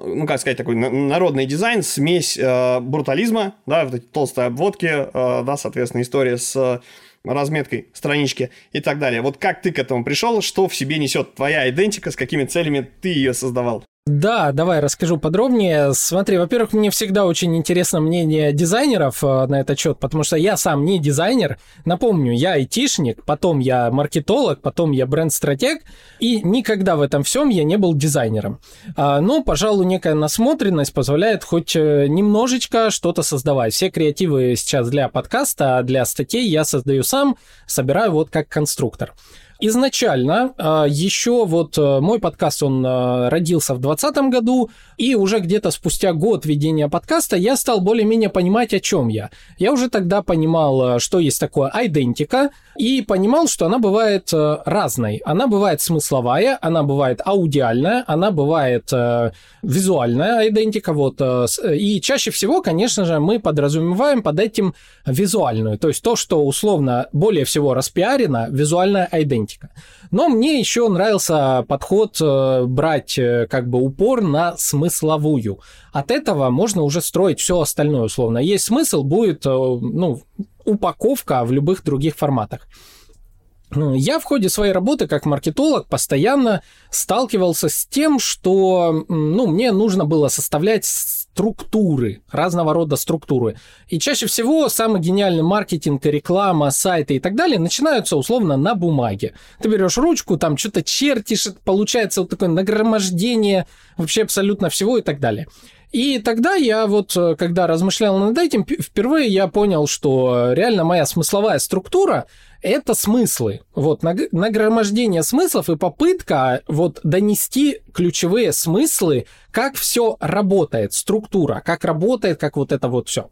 ну, как сказать, такой народный дизайн, смесь э, брутализма, да, вот эти толстые обводки, э, да, соответственно, история с разметкой странички и так далее. Вот как ты к этому пришел, что в себе несет твоя идентика, с какими целями ты ее создавал? Да, давай расскажу подробнее. Смотри, во-первых, мне всегда очень интересно мнение дизайнеров э, на этот счет, потому что я сам не дизайнер. Напомню, я айтишник, потом я маркетолог, потом я бренд-стратег, и никогда в этом всем я не был дизайнером. А, но, пожалуй, некая насмотренность позволяет хоть э, немножечко что-то создавать. Все креативы сейчас для подкаста, а для статей я создаю сам, собираю вот как конструктор. Изначально а, еще вот э, мой подкаст, он э, родился в 2020 году, и уже где-то спустя год ведения подкаста я стал более-менее понимать, о чем я. Я уже тогда понимал, э, что есть такое айдентика, и понимал, что она бывает разной. Она бывает смысловая, она бывает аудиальная, она бывает визуальная идентика, вот, и чаще всего, конечно же, мы подразумеваем под этим визуальную, то есть то, что условно более всего распиарено, визуальная идентика тематика. Но мне еще нравился подход э, брать э, как бы упор на смысловую. От этого можно уже строить все остальное условно. Есть смысл, будет э, ну, упаковка в любых других форматах. Ну, я в ходе своей работы как маркетолог постоянно сталкивался с тем, что ну, мне нужно было составлять структуры, разного рода структуры. И чаще всего самый гениальный маркетинг, реклама, сайты и так далее начинаются условно на бумаге. Ты берешь ручку, там что-то чертишь, получается вот такое нагромождение вообще абсолютно всего и так далее. И тогда я вот, э, когда размышлял над этим, впервые я понял, что реально моя смысловая структура – это смыслы. Вот, нагромождение смыслов и попытка вот донести ключевые смыслы, как все работает, структура, как работает, как вот это вот все.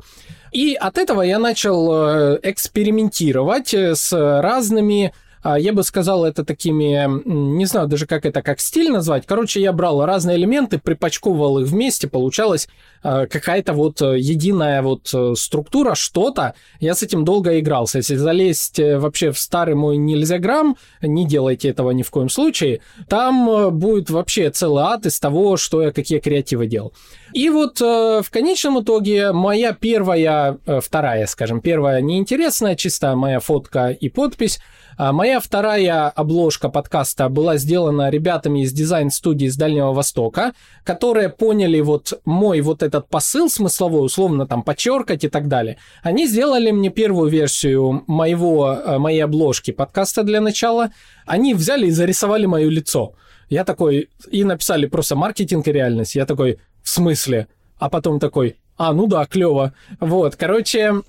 И от этого я начал э, экспериментировать с разными а, я бы сказал это такими, не знаю даже как это, как стиль назвать. Короче, я брал разные элементы, припачковывал их вместе, получалась а, какая-то вот э, единая вот э, структура, что-то. Я с этим долго игрался. Если залезть э, вообще в старый мой нельзя грамм, не делайте этого ни в коем случае, там будет вообще целый ад из того, что я, какие креативы делал. И вот в конечном итоге моя первая, вторая, скажем, первая неинтересная, чисто моя фотка и подпись а моя вторая обложка подкаста была сделана ребятами из дизайн-студии с Дальнего Востока, которые поняли вот мой вот этот посыл смысловой, условно там подчеркать и так далее. Они сделали мне первую версию моего, э, моей обложки подкаста для начала. Они взяли и зарисовали мое лицо. Я такой, и написали просто маркетинг и реальность. Я такой, в смысле? А потом такой, а, ну да, клево. Вот, короче,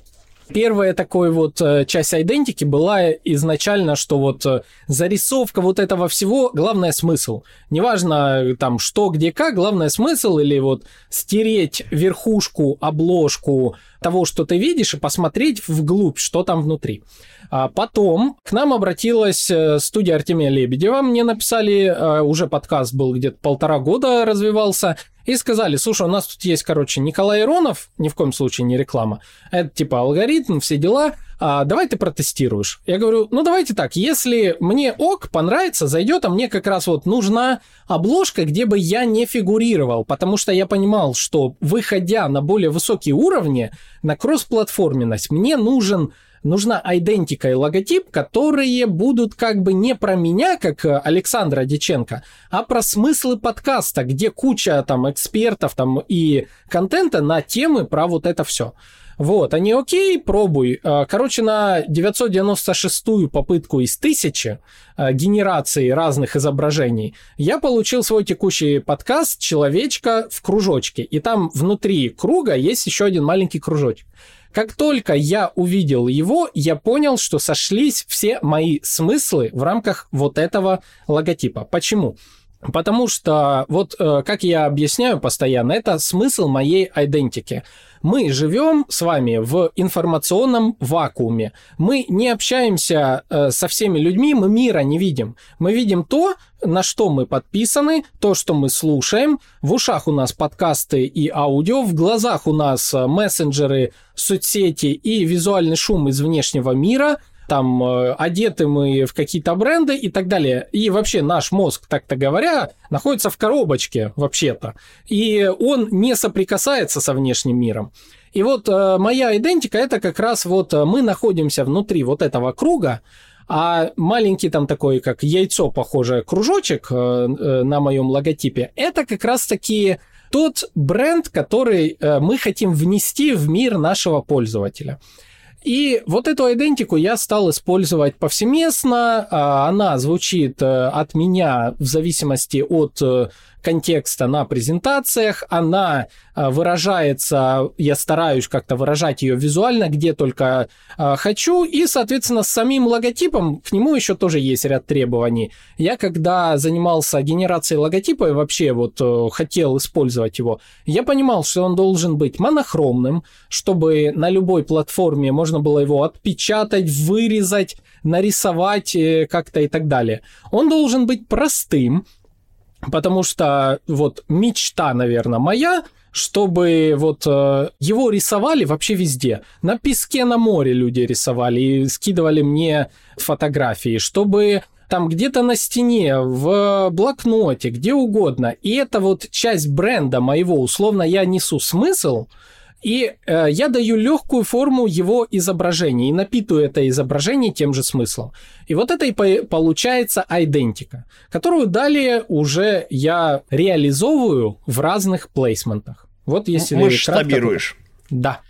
Первая такой вот э, часть идентики была изначально, что вот э, зарисовка вот этого всего, главное смысл. Неважно э, там что, где, как, главное смысл или вот стереть верхушку, обложку того, что ты видишь, и посмотреть вглубь, что там внутри. А потом к нам обратилась студия Артемия Лебедева. Мне написали, уже подкаст был где-то полтора года развивался, и сказали, слушай, у нас тут есть, короче, Николай Иронов, ни в коем случае не реклама, это типа алгоритм, все дела, а, давай ты протестируешь. Я говорю, ну давайте так, если мне ок, понравится, зайдет, а мне как раз вот нужна обложка, где бы я не фигурировал, потому что я понимал, что выходя на более высокие уровни, на кроссплатформенность, мне нужен нужна идентика и логотип, которые будут как бы не про меня, как э, Александра Диченко, а про смыслы подкаста, где куча там экспертов там и контента на темы про вот это все. Вот, они окей, пробуй. Э, короче, на 996-ю попытку из тысячи э, генерации разных изображений я получил свой текущий подкаст «Человечка в кружочке». И там внутри круга есть еще один маленький кружочек. Как только я увидел его, я понял, что сошлись все мои смыслы в рамках вот этого логотипа. Почему? Потому что, вот э, как я объясняю постоянно, это смысл моей идентики. Мы живем с вами в информационном вакууме. Мы не общаемся э, со всеми людьми, мы мира не видим. Мы видим то, на что мы подписаны, то, что мы слушаем. В ушах у нас подкасты и аудио, в глазах у нас э, мессенджеры, соцсети и визуальный шум из внешнего мира – там э, одеты мы в какие-то бренды и так далее. И вообще наш мозг, так-то говоря, находится в коробочке вообще-то. И он не соприкасается со внешним миром. И вот э, моя идентика это как раз вот э, мы находимся внутри вот этого круга, а маленький там такой, как яйцо похожее, кружочек на моем логотипе, это как раз таки тот бренд, который мы хотим внести в мир нашего пользователя. И вот эту идентику я стал использовать повсеместно. А, она звучит э, от меня в зависимости от э, контекста на презентациях, она а, выражается, я стараюсь как-то выражать ее визуально, где только а, хочу, и, соответственно, с самим логотипом к нему еще тоже есть ряд требований. Я когда занимался генерацией логотипа и вообще вот э, хотел использовать его, я понимал, что он должен быть монохромным, чтобы на любой платформе можно было его отпечатать, вырезать, нарисовать э, как-то и так далее. Он должен быть простым, Потому что вот мечта, наверное, моя, чтобы вот э, его рисовали вообще везде. На песке на море люди рисовали и скидывали мне фотографии, чтобы там где-то на стене, в блокноте, где угодно. И это вот часть бренда моего, условно, я несу смысл, и э, я даю легкую форму его изображения и напитываю это изображение тем же смыслом. И вот это и по- получается идентика, которую далее уже я реализовываю в разных плейсментах. Вот если масштабируешь. Да.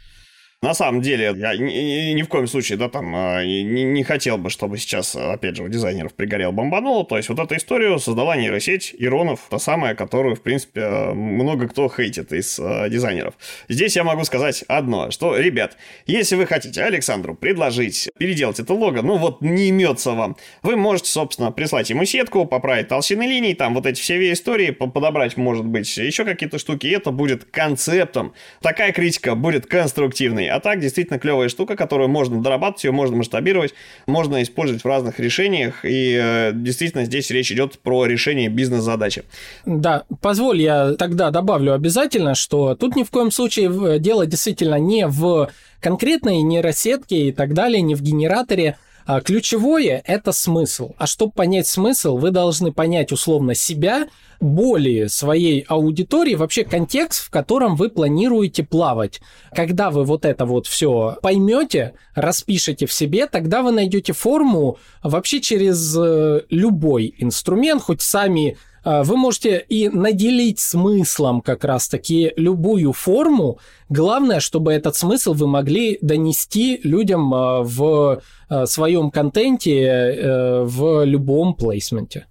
На самом деле, я ни, ни в коем случае, да, там, а, не, не хотел бы, чтобы сейчас, опять же, у дизайнеров пригорел бомбануло. То есть вот эту историю создала нейросеть Иронов, та самая, которую, в принципе, много кто хейтит из э, дизайнеров. Здесь я могу сказать одно, что, ребят, если вы хотите Александру предложить переделать это лого, ну вот не имется вам, вы можете, собственно, прислать ему сетку, поправить толщины линий, там вот эти все истории, подобрать, может быть, еще какие-то штуки, и это будет концептом. Такая критика будет конструктивной. А так, действительно клевая штука, которую можно дорабатывать, ее можно масштабировать, можно использовать в разных решениях, и э, действительно здесь речь идет про решение бизнес-задачи. Да, позволь я тогда добавлю обязательно, что тут ни в коем случае дело действительно не в конкретной нейросетке и так далее, не в генераторе, ключевое – это смысл. А чтобы понять смысл, вы должны понять условно себя, боли своей аудитории, вообще контекст, в котором вы планируете плавать. Когда вы вот это вот все поймете, распишете в себе, тогда вы найдете форму вообще через э, любой инструмент, хоть сами вы можете и наделить смыслом как раз-таки любую форму. Главное, чтобы этот смысл вы могли донести людям э, в своем контенте в любом плейсменте.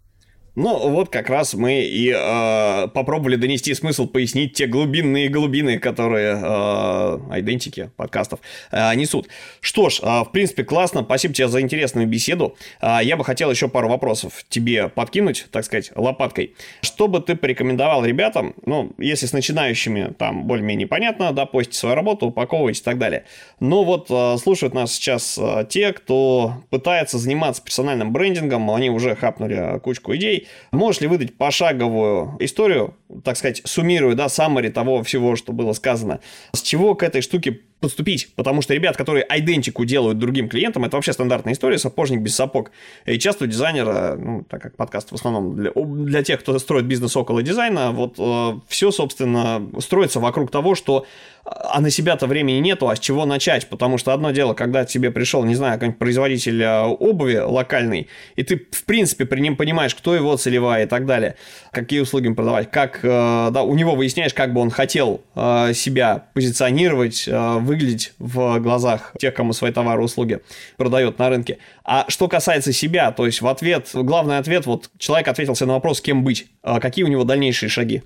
Ну, вот как раз мы и э, попробовали донести смысл, пояснить те глубинные глубины, которые э, идентики подкастов э, несут. Что ж, э, в принципе, классно. Спасибо тебе за интересную беседу. Э, я бы хотел еще пару вопросов тебе подкинуть, так сказать, лопаткой. Что бы ты порекомендовал ребятам, ну, если с начинающими там более-менее понятно, да, постите свою работу, упаковывайте и так далее. Но вот э, слушают нас сейчас э, те, кто пытается заниматься персональным брендингом, они уже хапнули кучку идей, Можешь ли выдать пошаговую историю, так сказать, суммируя, да, саммари того всего, что было сказано, с чего к этой штуке подступить, потому что ребят, которые идентику делают другим клиентам, это вообще стандартная история, сапожник без сапог. И часто дизайнера, ну, так как подкаст в основном для, для тех, кто строит бизнес около дизайна, вот э, все, собственно, строится вокруг того, что а на себя-то времени нету, а с чего начать? Потому что одно дело, когда тебе пришел, не знаю, какой-нибудь производитель э, обуви локальный, и ты, в принципе, при нем понимаешь, кто его целевая и так далее, какие услуги им продавать, как, э, да, у него выясняешь, как бы он хотел э, себя позиционировать, выглядеть в глазах тех, кому свои товары и услуги продает на рынке. А что касается себя, то есть в ответ, главный ответ, вот человек ответил себе на вопрос, кем быть, какие у него дальнейшие шаги.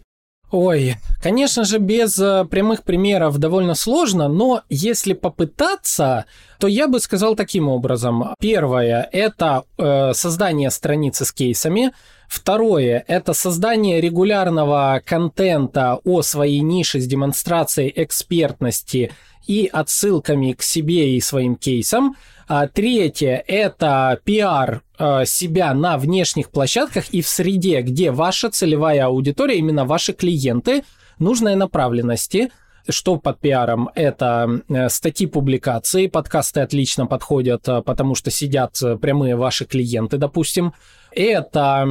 Ой, конечно же, без э, прямых примеров довольно сложно, но если попытаться, то я бы сказал таким образом. Первое – это э, создание страницы с кейсами. Второе – это создание регулярного контента о своей нише с демонстрацией экспертности и отсылками к себе и своим кейсам. А третье – это пиар э, себя на внешних площадках и в среде, где ваша целевая аудитория, именно ваши клиенты, нужной направленности – что под пиаром? Это э, статьи публикации, подкасты отлично подходят, э, потому что сидят прямые ваши клиенты, допустим. Это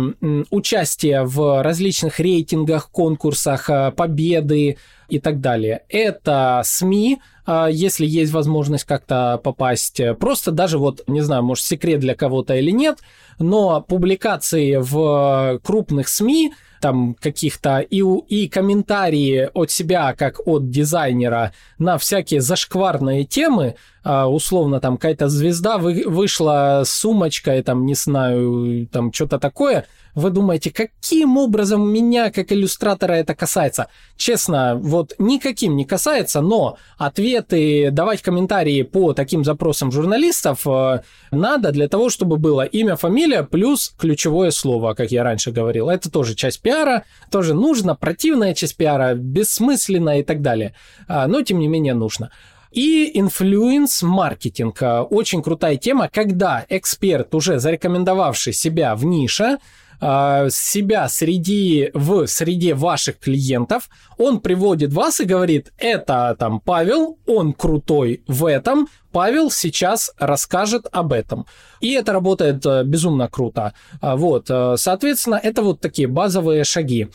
участие в различных рейтингах, конкурсах, победы и так далее. Это СМИ, а, если есть возможность как-то попасть. Просто даже вот, не знаю, может, секрет для кого-то или нет, но публикации в крупных СМИ, там каких-то и, и комментарии от себя, как от дизайнера, на всякие зашкварные темы, а, условно там какая-то звезда вы, вышла с сумочкой, там, не знаю, там что-то такое, вы думаете, каким образом меня, как иллюстратора, это касается? Честно, вот никаким не касается, но ответы, давать комментарии по таким запросам журналистов э, надо для того, чтобы было имя, фамилия плюс ключевое слово, как я раньше говорил. Это тоже часть пиара, тоже нужно, противная часть пиара, бессмысленная и так далее. А, но, тем не менее, нужно. И инфлюенс-маркетинг. Очень крутая тема, когда эксперт, уже зарекомендовавший себя в нише, а, себя среди, в среде ваших клиентов, он приводит вас и говорит, это там Павел, он крутой в этом, Павел сейчас расскажет об этом. И это работает э, безумно круто. А, вот, э, соответственно, это вот такие базовые шаги.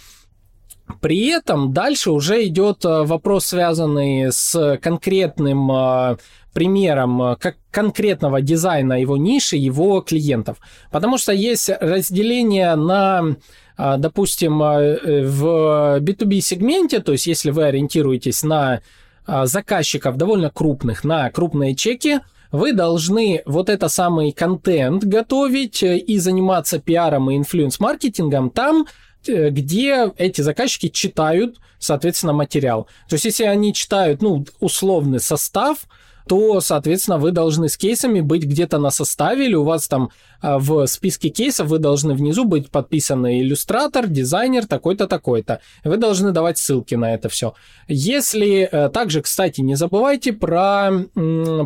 При этом дальше уже идет э, вопрос, связанный с конкретным примером э, как конкретного дизайна его ниши, его клиентов. Потому что есть разделение на э, допустим, э, в B2B сегменте, то есть если вы ориентируетесь на а, заказчиков довольно крупных на крупные чеки, вы должны вот это самый контент готовить э, и заниматься пиаром и инфлюенс-маркетингом там, э, где эти заказчики читают, соответственно, материал. То есть, если они читают, ну, условный состав, то, соответственно, вы должны с кейсами быть где-то на составе, или у вас там а, в списке кейсов вы должны внизу быть подписаны иллюстратор, дизайнер, такой-то, такой-то. Вы должны давать ссылки на это все. Если э, также, кстати, не забывайте про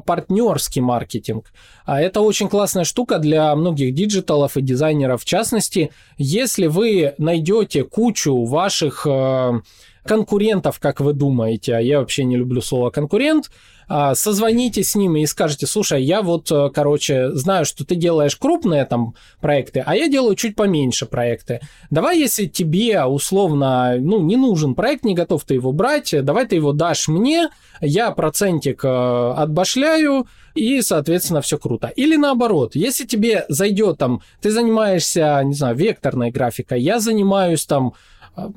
партнерский маркетинг. А это очень классная штука для многих digital ов и дизайнеров в частности. Если вы найдете кучу ваших э, конкурентов, как вы думаете, а я вообще не люблю слово конкурент, созвоните с ними и скажете, слушай, я вот, э, короче, знаю, что ты делаешь крупные там проекты, а я делаю чуть поменьше проекты. Давай, если тебе условно, ну, не нужен проект, не готов ты его брать, давай ты его дашь мне, я процентик э, отбашляю, и, соответственно, все круто. Или наоборот, если тебе зайдет там, ты занимаешься, не знаю, векторной графикой, я занимаюсь там а,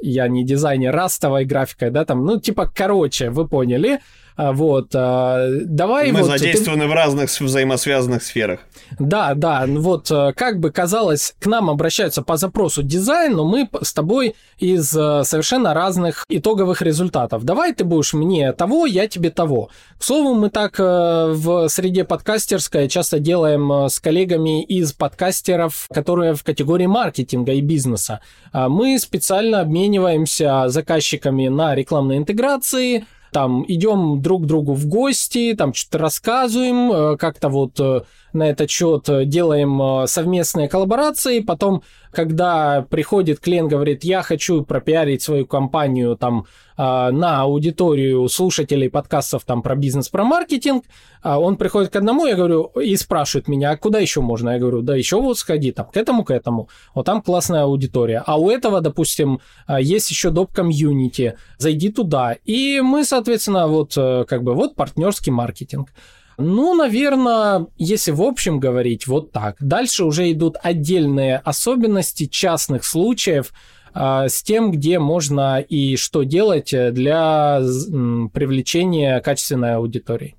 я не дизайнер, растовой графикой, да, там, ну, типа, короче, вы поняли, а, вот, а, давай... Мы вот, задействованы ты... в разных взаимосвязанных сферах. Да, да, вот, э, как бы казалось, к нам обращаются по запросу дизайн, но мы с тобой из э, совершенно разных итоговых результатов. Давай ты будешь мне того, я тебе того. К слову, мы так э, в среде подкастерской часто делаем с коллегами из подкастеров, которые в категории маркетинга и бизнеса. Мы специально обмениваемся заказчиками на рекламные интеграции, там идем друг к другу в гости, там что-то рассказываем, э, как-то вот э, на этот счет делаем э, совместные коллаборации, потом, когда приходит клиент, говорит, я хочу пропиарить свою компанию там на аудиторию слушателей подкастов там про бизнес, про маркетинг, он приходит к одному, я говорю, и спрашивает меня, а куда еще можно? Я говорю, да еще вот сходи там к этому, к этому, вот там классная аудитория. А у этого, допустим, есть еще доп. комьюнити, зайди туда. И мы, соответственно, вот как бы вот партнерский маркетинг. Ну, наверное, если в общем говорить, вот так. Дальше уже идут отдельные особенности частных случаев э, с тем, где можно и что делать для м, привлечения качественной аудитории.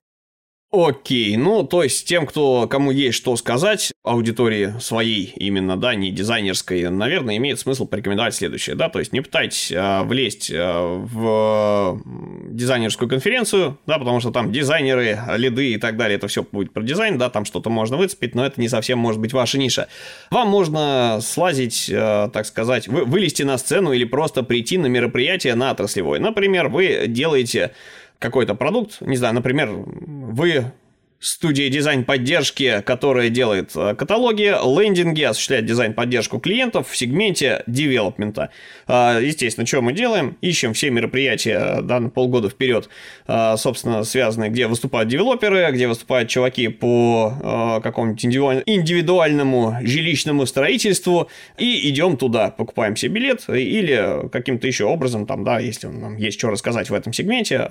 Окей, ну, то есть тем, кто, кому есть что сказать, аудитории своей именно, да, не дизайнерской, наверное, имеет смысл порекомендовать следующее, да, то есть не пытайтесь а, влезть а, в дизайнерскую конференцию, да, потому что там дизайнеры, лиды и так далее, это все будет про дизайн, да, там что-то можно выцепить, но это не совсем может быть ваша ниша. Вам можно слазить, а, так сказать, вы, вылезти на сцену или просто прийти на мероприятие на отраслевое. Например, вы делаете какой-то продукт, не знаю, например, вы студия дизайн-поддержки, которая делает э, каталоги, лендинги, осуществляет дизайн-поддержку клиентов в сегменте девелопмента. А, естественно, что мы делаем? Ищем все мероприятия да, на полгода вперед, а, собственно, связанные, где выступают девелоперы, где выступают чуваки по какому-нибудь индивидуальному жилищному строительству, и идем туда, покупаем себе билет или каким-то еще образом, там, да, если нам есть что рассказать в этом сегменте,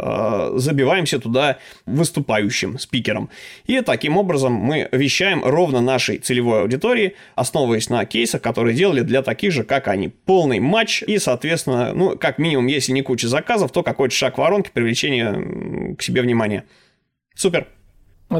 забиваемся туда выступающим спикером. И таким образом мы вещаем ровно нашей целевой аудитории, основываясь на кейсах, которые делали для таких же, как они. Полный матч и, соответственно, ну, как минимум, если не куча заказов, то какой-то шаг воронки привлечения к себе внимания. Супер.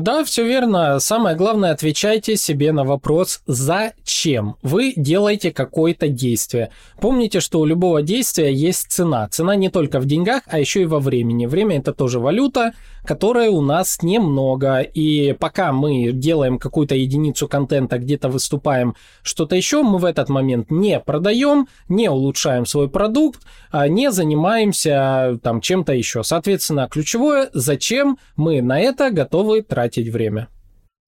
Да, все верно. Самое главное, отвечайте себе на вопрос «Зачем?» вы делаете какое-то действие. Помните, что у любого действия есть цена. Цена не только в деньгах, а еще и во времени. Время – это тоже валюта, которой у нас немного. И пока мы делаем какую-то единицу контента, где-то выступаем, что-то еще, мы в этот момент не продаем, не улучшаем свой продукт, а не занимаемся там чем-то еще. Соответственно, ключевое, зачем мы на это готовы тратить время.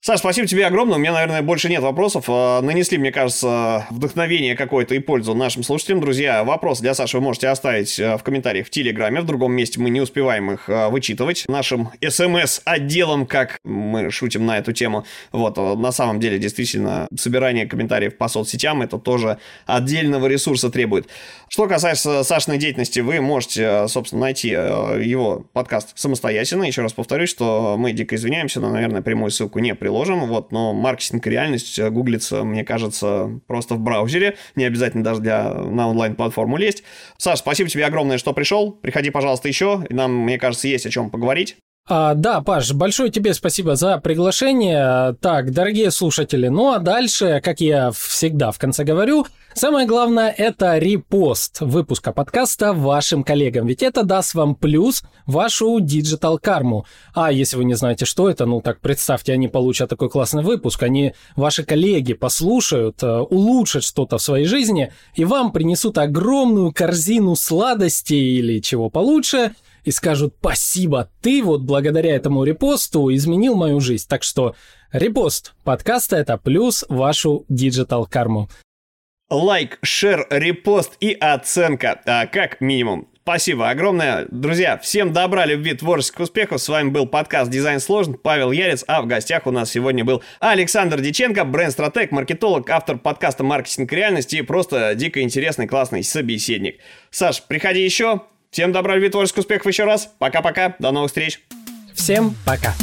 Саш, спасибо тебе огромное. У меня, наверное, больше нет вопросов. А, нанесли, мне кажется, вдохновение какое-то и пользу нашим слушателям. Друзья, вопрос для Саши вы можете оставить а, в комментариях в Телеграме. В другом месте мы не успеваем их а, вычитывать нашим СМС-отделом, как мы шутим на эту тему. Вот, на самом деле, действительно, собирание комментариев по соцсетям это тоже отдельного ресурса требует. Что касается Сашиной деятельности, вы можете, собственно, найти его подкаст самостоятельно. Еще раз повторюсь, что мы дико извиняемся, но, наверное, прямую ссылку не приложим приложим, вот, но маркетинг реальность гуглится, мне кажется, просто в браузере, не обязательно даже для, на онлайн-платформу лезть. Саш, спасибо тебе огромное, что пришел, приходи, пожалуйста, еще, нам, мне кажется, есть о чем поговорить. А, да, Паш, большое тебе спасибо за приглашение. Так, дорогие слушатели, ну а дальше, как я всегда в конце говорю, самое главное это репост выпуска подкаста вашим коллегам, ведь это даст вам плюс вашу digital карму. А если вы не знаете, что это, ну так представьте, они получат такой классный выпуск, они, ваши коллеги послушают, э, улучшат что-то в своей жизни, и вам принесут огромную корзину сладостей или чего получше – и скажут «Спасибо, ты вот благодаря этому репосту изменил мою жизнь». Так что репост подкаста – это плюс вашу digital карму. Лайк, share, репост и оценка, а, как минимум. Спасибо огромное. Друзья, всем добра, любви, творческих успехов. С вами был подкаст «Дизайн сложен», Павел Ярец, а в гостях у нас сегодня был Александр Дяченко, бренд-стратег, маркетолог, автор подкаста «Маркетинг и реальность» и просто дико интересный, классный собеседник. Саш, приходи еще, Всем добра, любви, творческих успехов еще раз. Пока-пока. До новых встреч. Всем пока.